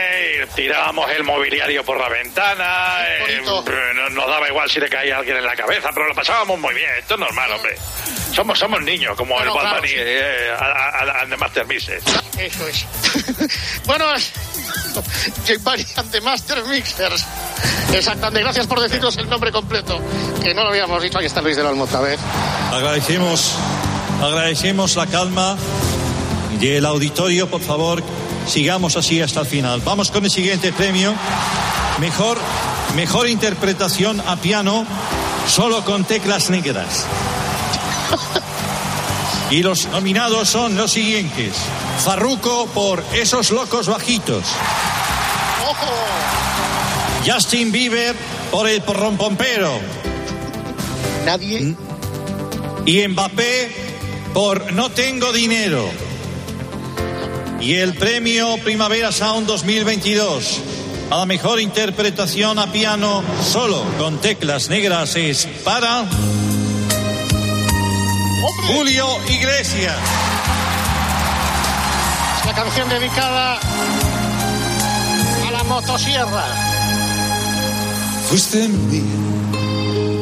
y tirábamos el mobiliario por la ventana. eh, no- nos daba igual si le caía alguien en la cabeza, pero lo pasábamos muy bien. Esto es normal, hombre. Somos, somos niños, como Bueno, el Bad claro, Bunny, sí. eh, a- a- a- and the Master Mixes. Eso es. bueno, J Bunny and the Master Mixers. Exactamente, gracias por decirnos el nombre completo, que no lo habíamos dicho. Ahí está Luis del Olmo otra vez. Agradecemos, agradecemos la calma del auditorio, por favor, sigamos así hasta el final. Vamos con el siguiente premio. Mejor, mejor interpretación a piano, solo con teclas negras. Y los nominados son los siguientes. Farruko por Esos locos bajitos. Justin Bieber por El porrompompero. Nadie. Y Mbappé por No tengo dinero. Y el premio Primavera Sound 2022 a la mejor interpretación a piano solo con teclas negras es para Julio Iglesias. Es la canción dedicada a la motosierra. Fuiste mía,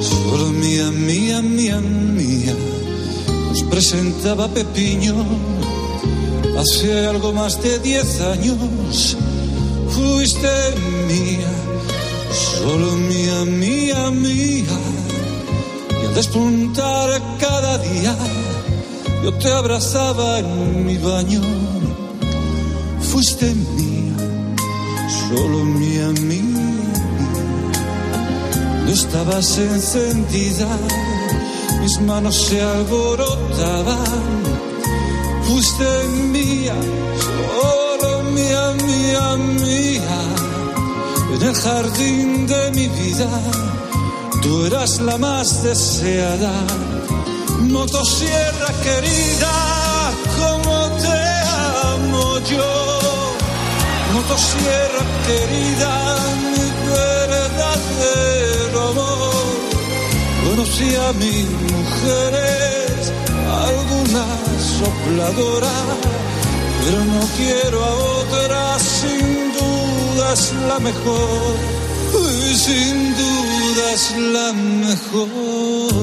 solo mía, mía, mía, mía. Nos presentaba Pepiño hace algo más de diez años. Fuiste mía, solo mía, mía, mía. Y al despuntar cada día, yo te abrazaba en mi baño. Fuiste mía, solo mía, mía estabas encendida, mis manos se alborotaban. Fuiste mía, solo mía, mía, mía. En el jardín de mi vida, tú eras la más deseada. Motosierra querida, como te amo yo. Motosierra querida, Conocí a mis mujeres, alguna sopladora, pero no quiero a otra, sin duda es la mejor. Sin duda es la mejor.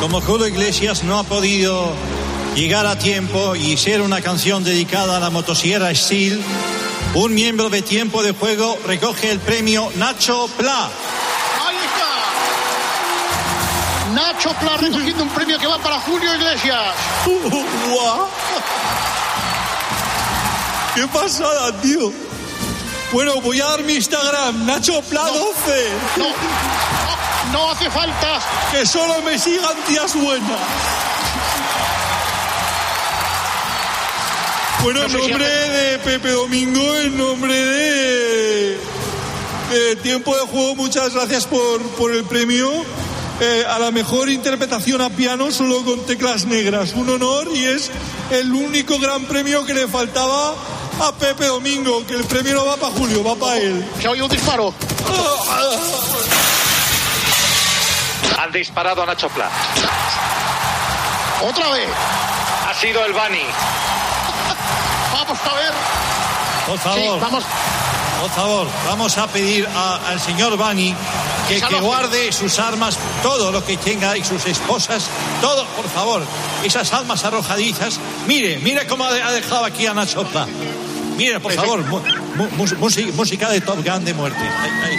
Como Julio Iglesias no ha podido llegar a tiempo y ser una canción dedicada a la motosierra Steel, un miembro de Tiempo de Juego recoge el premio Nacho Pla. Nacho Pla recogiendo un premio que va para Julio Iglesias. ¡Guau! ¡Qué pasada, tío! Bueno, voy a dar mi Instagram, Nacho Pla 12. No, no, no hace falta. Que solo me sigan tías buenas. Bueno, en nombre de Pepe Domingo, en nombre de, de Tiempo de Juego, muchas gracias por, por el premio. Eh, a la mejor interpretación a piano solo con teclas negras. Un honor y es el único gran premio que le faltaba a Pepe Domingo, que el premio no va para Julio, va para él. Se oye un disparo. Han disparado a Nacho Pla. Otra vez. Ha sido el Bani. Vamos a ver. Por favor. Sí, vamos. Por favor, vamos a pedir a- al señor Bani que, que guarde sus armas, todo lo que tenga y sus esposas, todo, por favor. Esas almas arrojadizas. Mire, mire cómo ha de- ha dejado aquí a Nacho Pla. Mire, por favor, música de Top Gun de muerte. Ahí, ahí.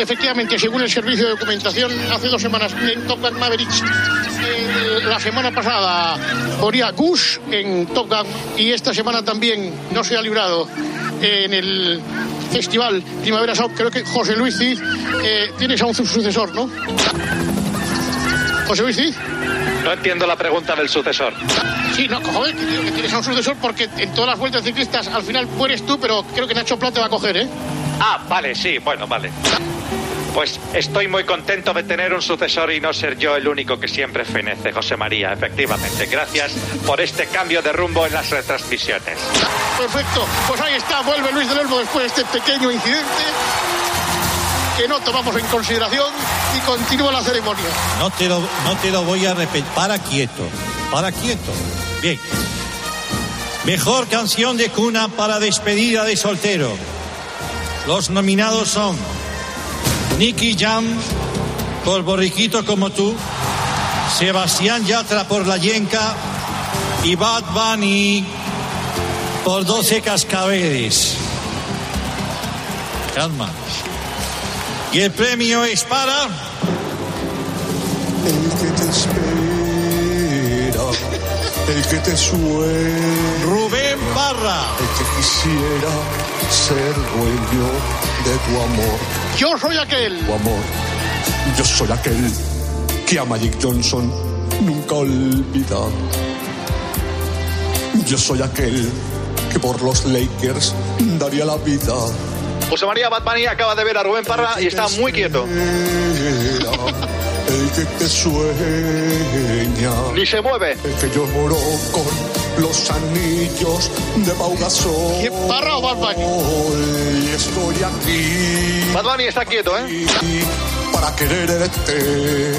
Efectivamente, según el servicio de documentación, hace dos semanas en Top Gun Maverick, eh, la semana pasada moría Gus en Top Gun y esta semana también no se ha librado en el festival Primavera Sound. Creo que José Luis Cid, eh, tienes aún su sucesor, ¿no? José Luis Cid. No entiendo la pregunta del sucesor. Sí, no, joder, que que tienes a un sucesor porque en todas las vueltas ciclistas al final mueres tú, pero creo que Nacho Plata te va a coger, ¿eh? Ah, vale, sí, bueno, vale. Pues estoy muy contento de tener un sucesor y no ser yo el único que siempre fenece, José María, efectivamente. Gracias por este cambio de rumbo en las retransmisiones. Perfecto, pues ahí está, vuelve Luis del Olmo después de este pequeño incidente que no tomamos en consideración y continúa la ceremonia. No te lo, no te lo voy a repetir. Para quieto. Para quieto. Bien. Mejor canción de cuna para despedida de soltero. Los nominados son Nicky Jam por Borriquito como tú, Sebastián Yatra por La Yenca y Bad Bunny por 12 cascabeles. Calma. Y el premio es para... El que te espera, el que te sueña. Rubén Parra. El que quisiera ser dueño de tu amor. Yo soy aquel. Tu amor. Yo soy aquel que a Magic Johnson nunca olvida. Yo soy aquel que por los Lakers daría la vida. José María Bunny acaba de ver a Rubén Parra y está muy quieto. El que te sueña. Ni se mueve. El que lloró con los anillos de Pau Gasol. ¿Quién Parra o Bad Bunny? Y estoy aquí. Bad Bunny está quieto, ¿eh? Para quererte.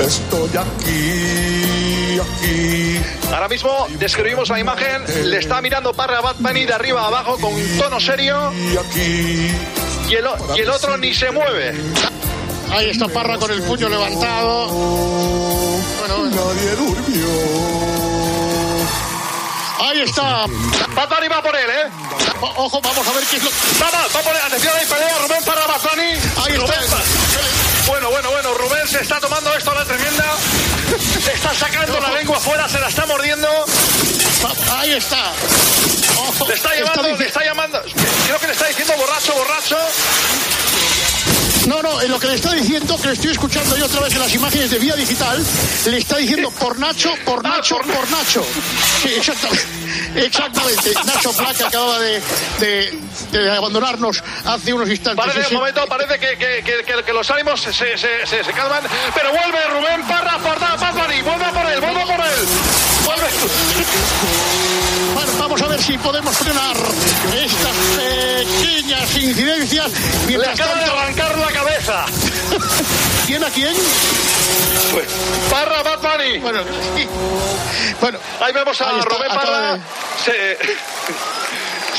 Estoy aquí, aquí. Ahora mismo describimos la imagen, le está mirando Parra a Bad Bunny de arriba a abajo con un tono serio Y aquí. y el, y el otro ni se mueve. Ahí está Parra con el puño levantado. Bueno, Nadie durmió. Está. Bunny va por él, ¿eh? O- ojo, vamos a ver qué es lo Vamos, va por él. Atención ahí, pelea Rubén Parra Bad Bunny. Ahí Rubén está. Pa- Bueno, bueno, bueno, Rubén se está tomando esto a la tremenda. Está sacando la lengua afuera, se la está mordiendo. Ahí está. Ojo, Le está llamando, dici- le está llamando. Creo que le está diciendo borracho, borracho. No, no, en lo que le está diciendo, que le estoy escuchando yo otra vez en las imágenes de Vía Digital, le está diciendo por Nacho, por Nacho, por Nacho. Sí, exactamente. Exactamente. Nacho Placa acababa de, de- de abandonarnos hace unos instantes. Parece, Sí, sí. un momento, parece que, que- que- que- que los ánimos se, se- se- se calman. Pero vuelve Rubén Parra por Bunny. Vuelve por él, vuelve por él. Vuelve. Bueno, vamos a ver si podemos frenar estas pequeñas incidencias. Le acaba de arrancar la cabeza. ¿quién a quién? Pues, Parra Bad Bunny. Bueno, sí. bueno Ahí vemos a Ahí está, acaba Parra. de- Se,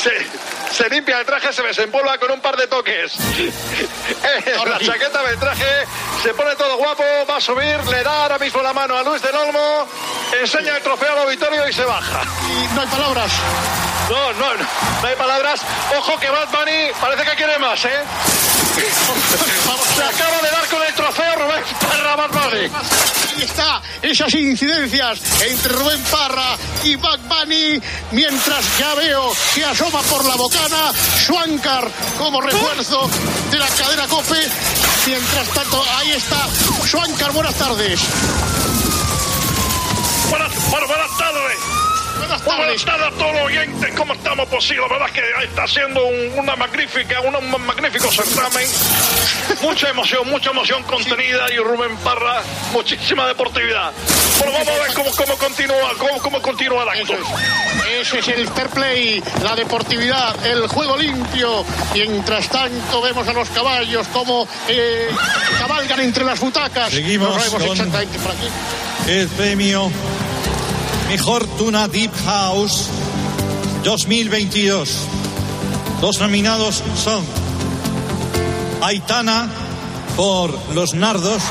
se, se limpia el traje, se desempolva con un par de toques. La chaqueta del traje, se pone todo guapo, va a subir, le da ahora mismo la mano a Luis del Olmo, enseña el trofeo al auditorio y se baja. y no hay palabras. No, no, no, no hay palabras. Ojo que Bad Bunny parece que quiere más, ¿eh? Se acaba de dar con el trofeo Rubén Parra Bad Bunny. Ahí está, esas incidencias entre Rubén Parra y Bad Bunny, mientras ya veo que asoma por la bocana Schwankar como refuerzo de la cadena COPE. Mientras tanto, ahí está Schwankar, buenas tardes. Buenas, tardes. Buenas tardes a todos los oyentes. ¿Cómo estamos? Pues sí, la verdad es que está siendo un- una magnífica, un, un magnífico certamen. Mucha emoción, mucha emoción contenida y Rubén Parra, muchísima deportividad. Bueno, vamos a ver cómo, cómo continúa, cómo, cómo continúa el acto. Ese es el fair play, la deportividad, el juego limpio. Mientras tanto vemos a los caballos como eh, cabalgan entre las butacas. Seguimos con- exactamente por aquí. El premio Mejor Tuna Deep House 2022. Los nominados son Aitana por Los Nardos,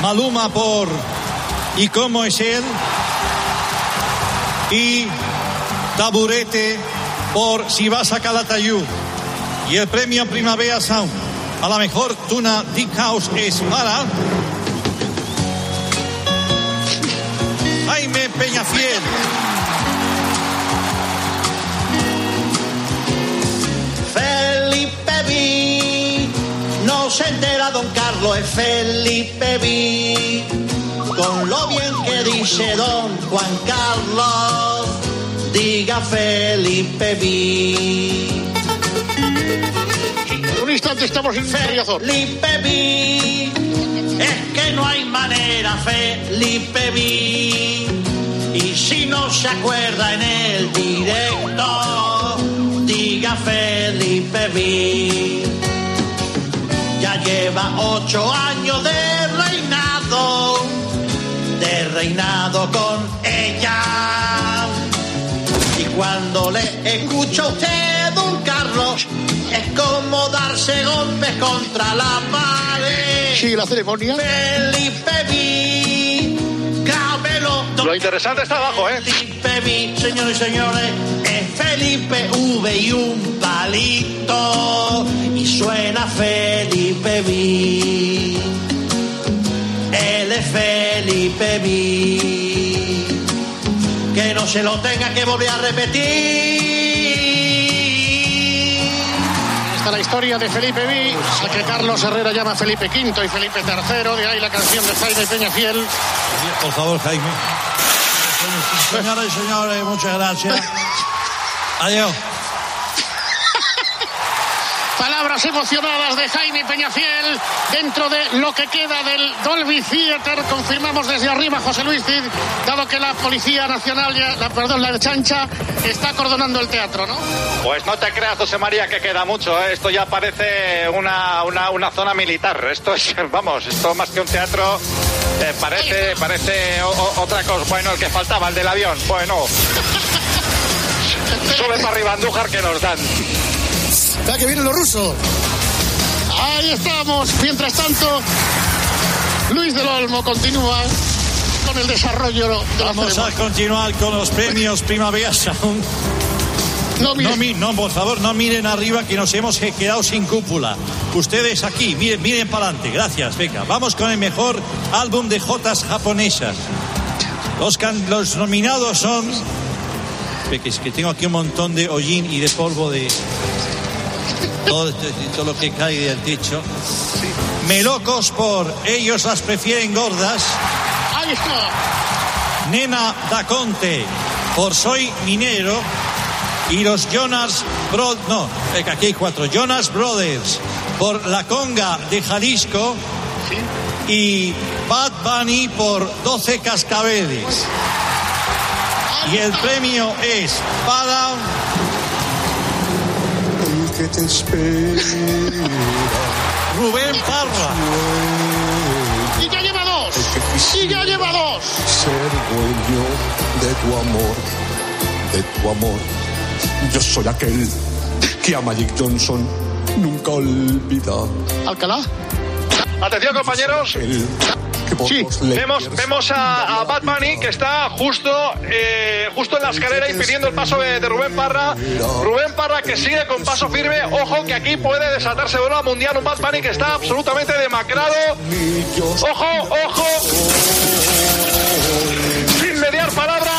Maluma por ¿Y cómo es él? Y Taburete por Si vas a Calatayud. Y el premio Primavera Sound a la mejor tuna Deep House es para Peñafiel. Felipe Vi, no se entera don Carlos, es Felipe Vi. Con lo bien que dice don Juan Carlos, diga Felipe Vi. En un instante estamos en Riazor. Felipe Vi, es que no hay manera, Felipe Vi. Y si no se acuerda en el directo, diga Felipe Vi. Ya lleva ocho años de reinado, de reinado con ella. Y cuando le escucho a usted, don Carlos, es como darse golpes contra la pared. Sí, la ceremonia. Felipe cámelo. Lo interesante está abajo, ¿eh? Felipe señores y señores, es Felipe V y un palito. Y suena Felipe Vi. Él es Felipe Vi. Que no se lo tenga que volver a repetir. Está la historia de Felipe Vi, al que Carlos Herrera llama Felipe V y Felipe III, de ahí la canción de Jaime Peñafiel. Por favor, Jaime. Señoras y señores, muchas gracias. Adiós. Palabras emocionadas de Jaime Peñafiel dentro de lo que queda del Dolby Theater. Confirmamos desde arriba, José Luis Cid, dado que la Policía Nacional, ya, la, perdón, la chancha, está acordonando el teatro, ¿no? Pues no te creas, José María, que queda mucho. ¿eh? Esto ya parece una, una, una zona militar. Esto es, vamos, esto más que un teatro, eh, parece, parece o- o- otra cosa. Bueno, el que faltaba, el del avión. Bueno. Sube para arriba, Andújar, que nos dan. Espera que vienen los rusos. Ahí estamos. Mientras tanto, Luis del Olmo continúa con el desarrollo de la Vamos a continuar con los premios Primavera Sound. No, no, por favor, no miren arriba que nos hemos quedado sin cúpula. Ustedes aquí, miren, miren para adelante. Gracias, venga. Vamos con el mejor álbum de jotas japonesas. Los, can- los nominados son... Que Es que tengo aquí un montón de hollín y de polvo de... Todo, de todo lo que cae del techo. Melocos por Ellos las prefieren gordas. Ahí está. Nena da Conte por Soy Minero y los Jonas Bro no, aquí hay cuatro Jonas Brothers por La Conga de Jalisco y Bad Bunny por 12 cascabeles. Y el premio es para El que te espera. Rubén Parra. Y ya lleva dos. Y ya lleva dos. Ser dueño de tu amor, de tu amor. Yo soy aquel que a Magic Johnson nunca olvida. Alcalá. Atención, compañeros. El los Vemos, vemos a, a Bad Bunny que está justo, eh, justo en la escalera impidiendo el paso de, de Rubén Parra. Rubén Parra que sigue con paso firme. Ojo que aquí puede desatarse una mundial. Un Bad Bunny que está absolutamente demacrado. Ojo, ojo. Sin mediar palabra.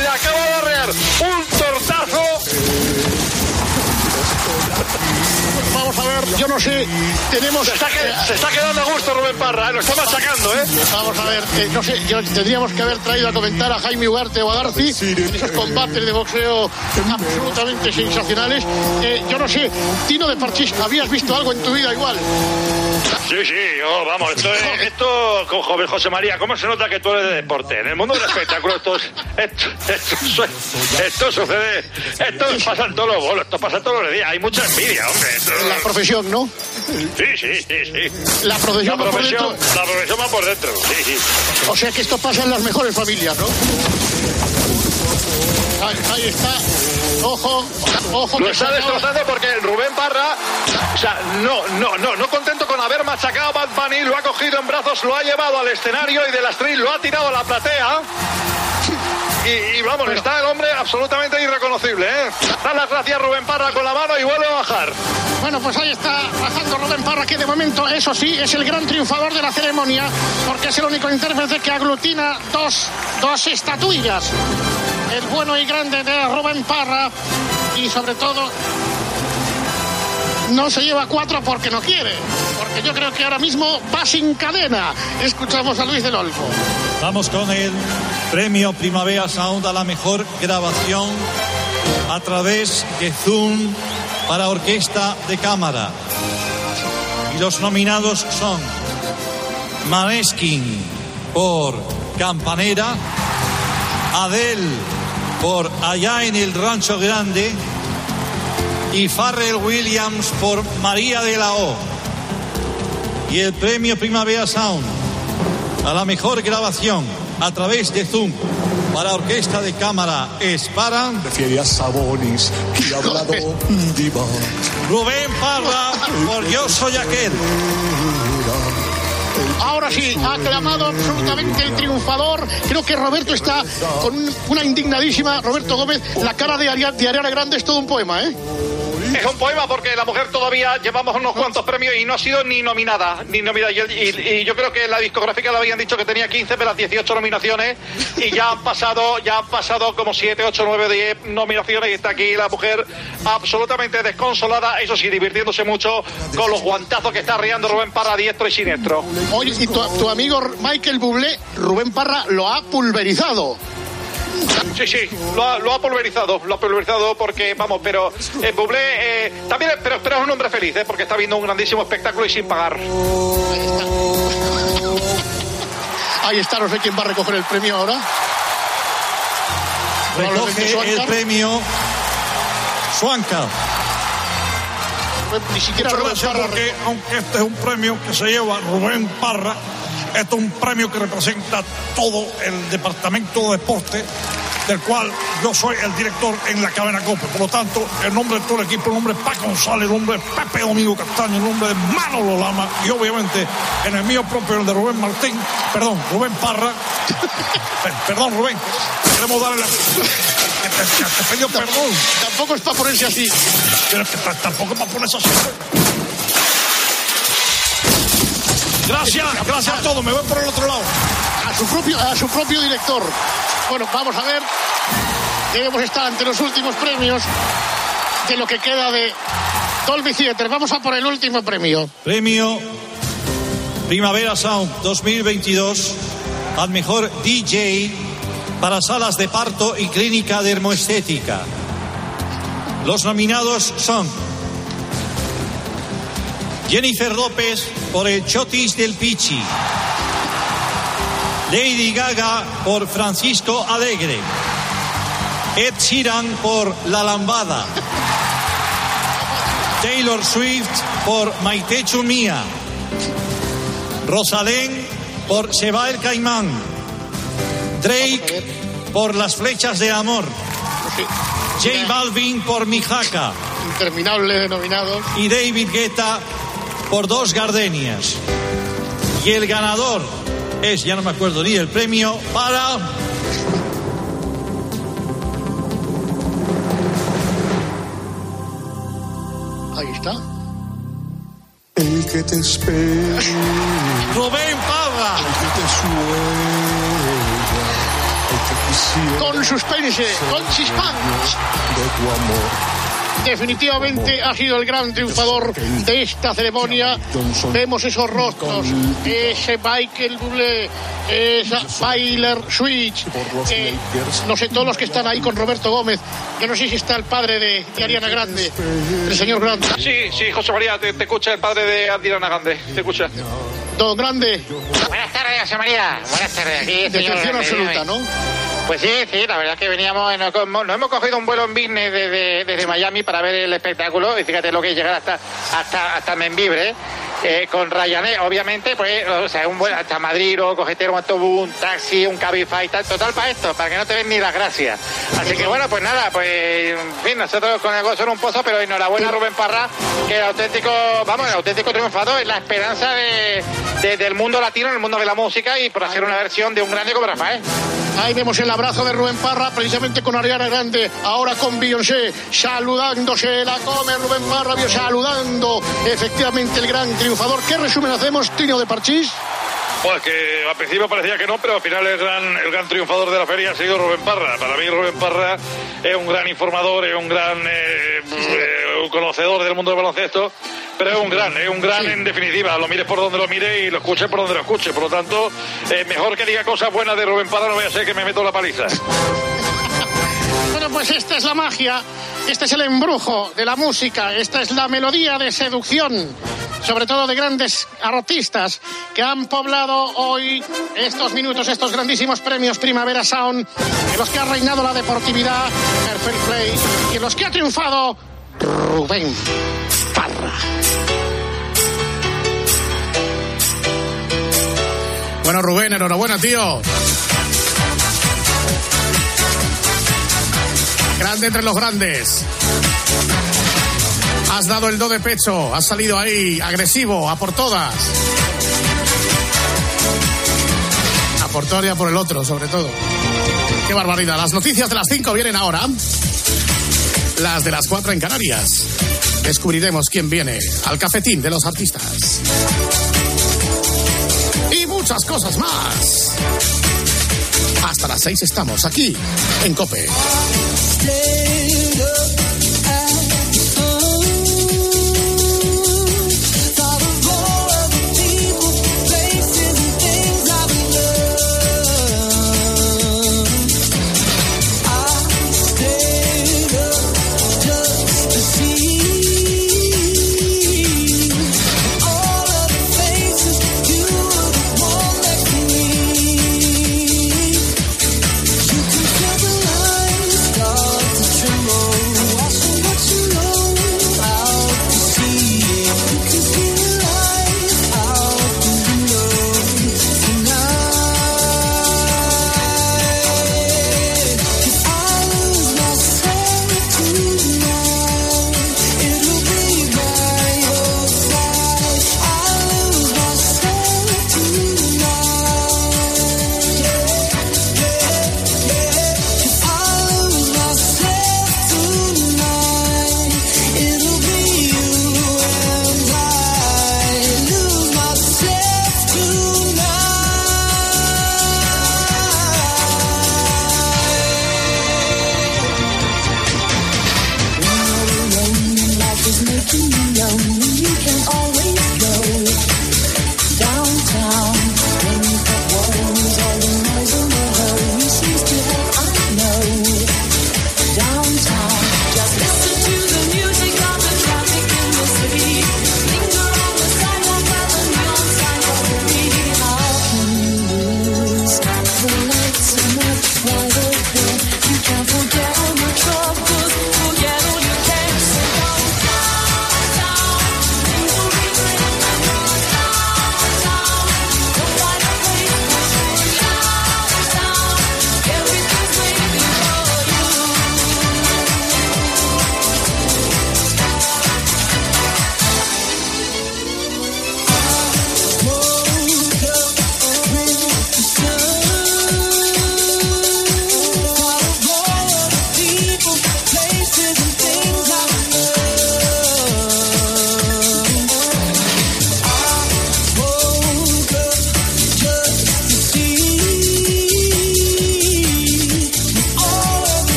Le acaba de arrear un tortazo. Vamos a ver yo no sé, tenemos... Se está, que- se está quedando a gusto Rubén Parra, ¿eh? lo está machacando, ¿eh? Vamos a ver, eh, no sé, yo- tendríamos que haber traído a comentar a Jaime Ugarte o a Garci esos combates de boxeo absolutamente sensacionales. Eh, yo no sé, Tino de Parchís, ¿habías visto algo en tu vida igual? Sí, sí, yo, vamos, esto, es- esto, con joven José María, ¿cómo se nota que tú eres de deporte? En el mundo del espectáculo esto, es- esto, esto sucede, esto pasa en todos los bolos, esto pasa todos los días, hay mucha envidia, hombre. esto- La profesión, ¿no? Sí, sí, sí, sí. La profesión la va por profesión, dentro. la profesión va por dentro, sí, sí. O sea que esto pasa en las mejores familias, ¿no? Ahí, ahí está. Ojo, ojo. Lo está destrozando porque Rubén Parra, o sea, no, no, no, no contento con haber machacado a Bad Bunny, lo ha cogido en brazos, lo ha llevado al escenario y de la street lo ha tirado a la platea. Y, y vamos, está el hombre absolutamente irreconocible, ¿eh? Da las gracias Rubén Parra con la mano y vuelve a bajar. Bueno, pues ahí está bajando Rubén Parra, que de momento, eso sí, es el gran triunfador de la ceremonia, porque es el único intérprete que aglutina dos, dos estatuillas. El bueno y grande de Rubén Parra, y sobre todo, no se lleva cuatro porque no quiere, porque yo creo que ahora mismo va sin cadena. Escuchamos a Luis del Olmo. Vamos con el premio Primavera Sound a la mejor grabación a través de Zoom para orquesta de cámara. Y los nominados son Maneskin por Campanera, Adele por Allá en el Rancho Grande y Farrell Williams por María de la O. Y el premio Primavera Sound a la mejor grabación a través de Zoom para orquesta de cámara es para Refiere a Sabonis y ha hablado diva. Rubén Parra por Yo Soy Aquel. Ahora sí, ha aclamado absolutamente el triunfador. Creo que Roberto está con un- una indignadísima. Roberto Gómez, la cara de Ariana Grande es todo un poema, ¿eh? Es un poema porque la mujer todavía llevamos unos cuantos premios y no ha sido ni nominada, ni nominada. Y, y- y yo creo que la discográfica le habían dicho que tenía 15 de las 18 nominaciones y ya han pasado, ya han pasado como 7, 8, 9, 10 nominaciones y está aquí la mujer absolutamente desconsolada, eso sí, divirtiéndose mucho con los guantazos que está riendo Rubén Parra diestro y siniestro. Oye, y tu, tu amigo Michael Bublé, Rubén Parra, lo ha pulverizado. Sí, sí, lo ha, lo ha pulverizado, lo ha pulverizado porque, vamos, pero eh, Bublé eh, también, es- pero, pero es un hombre feliz, ¿eh? porque está viendo un grandísimo espectáculo y sin pagar. Ahí está, no sé quién va a recoger el premio ahora. Recoge el premio Swanka. Ni siquiera Rubén Parra porque aunque este es un premio que se lleva Rubén Parra, esto es un premio que representa todo el departamento de deporte del cual yo soy el director en la cadena COPE. Por lo tanto, el nombre de todo el equipo, el nombre de Paco González, el nombre de Pepe Domingo Castaño, el nombre de Manolo Lama y obviamente en el mío propio, el de Rubén Martín, perdón, Rubén Parra. Pe- perdón, Rubén, queremos darle la... Te, perdón. Tampoco es para ponerse así. Pero tampoco es para ponerse así. Gracias, gracias a todos. Me voy por el otro lado. a su propio, a su propio director. Bueno, vamos a ver. Debemos estar ante los últimos premios de lo que queda de Dolby Theater. Vamos a por el último premio. Premio Primavera Sound 2022 al mejor DJ para salas de parto y clínica dermoestética. Los nominados son Jennifer López por el Chotis del Pichi, Lady Gaga por Francisco Alegre, Ed Sheeran por La Lambada, Taylor Swift por Maite Chumía, Rosalén por Se va el Caimán, Drake por Las Flechas de Amor, J Balvin por Mijaca. Interminable de nominados. y David Guetta por Dos Gardenias. Y el ganador es, ya no me acuerdo ni el premio, para Ahí está. El que te espera, Rubén Parra. el que te sueña, el que quisiera Con suspense, con dueño de tu amor. Definitivamente ha sido el gran triunfador de esta ceremonia. Vemos esos rostros, ese Michael Bublé, esa Bailer Switch, eh, no sé, todos los que están ahí con Roberto Gómez. Yo no sé si está el padre de, de Ariana Grande, el señor Grande. Sí, sí, José María, te, te escucha el padre de Adriana Grande. Te escucha. Don Grande. Buenas tardes, José María. Buenas tardes. Aquí, señor Decepción Grande, absoluta. ¿no? Pues sí, sí, la verdad es que veníamos, en- nos hemos cogido un vuelo en business desde, Miami para ver el espectáculo y fíjate lo que es llegar hasta hasta hasta Membibre eh, con Ryanair, obviamente, pues, o sea, un vuelo hasta Madrid, o cogete un autobús, un taxi, un Cabify, tal, total para esto, para que no te den ni las gracias. Así que bueno, pues nada, pues, en fin, nosotros con el gozo en un pozo, pero enhorabuena a Rubén Parra, que el auténtico, vamos, el auténtico triunfador, es la esperanza de, de- del mundo latino, el mundo de la música y por hacer una versión de un grande como Rafael. Ahí vemos el abrazo de Rubén Parra, precisamente con Ariana Grande, ahora con Beyoncé, saludándose, la come Rubén Parra, saludando efectivamente el gran triunfador. ¿Qué resumen hacemos, Tino de Parchís? Pues que al principio parecía que no, pero al final el gran, el gran triunfador de la feria ha sido Rubén Parra. Para mí Rubén Parra es un gran informador, es un gran eh, eh, conocedor del mundo del baloncesto, pero es un gran, es un gran en definitiva. Lo mires por donde lo mires y lo escuches por donde lo escuches. Por lo tanto, eh, mejor que diga cosas buenas de Rubén Parra, no voy a ser que me meto la paliza. Pues esta es la magia, este es el embrujo de la música, esta es la melodía de seducción, sobre todo de grandes artistas que han poblado hoy estos minutos, estos grandísimos premios Primavera Sound, en los que ha reinado la deportividad, el fair play, y en los que ha triunfado Rubén Parra. Bueno, Rubén, enhorabuena, tío. Grande entre los grandes. Has dado el do de pecho, has salido ahí agresivo, a por todas. A por todo y a por el otro, sobre todo. Qué barbaridad. Las noticias de las 5 vienen ahora. Las de las 4 en Canarias. Descubriremos quién viene al cafetín de los artistas. Y muchas cosas más. Hasta las 6 estamos aquí en Cope.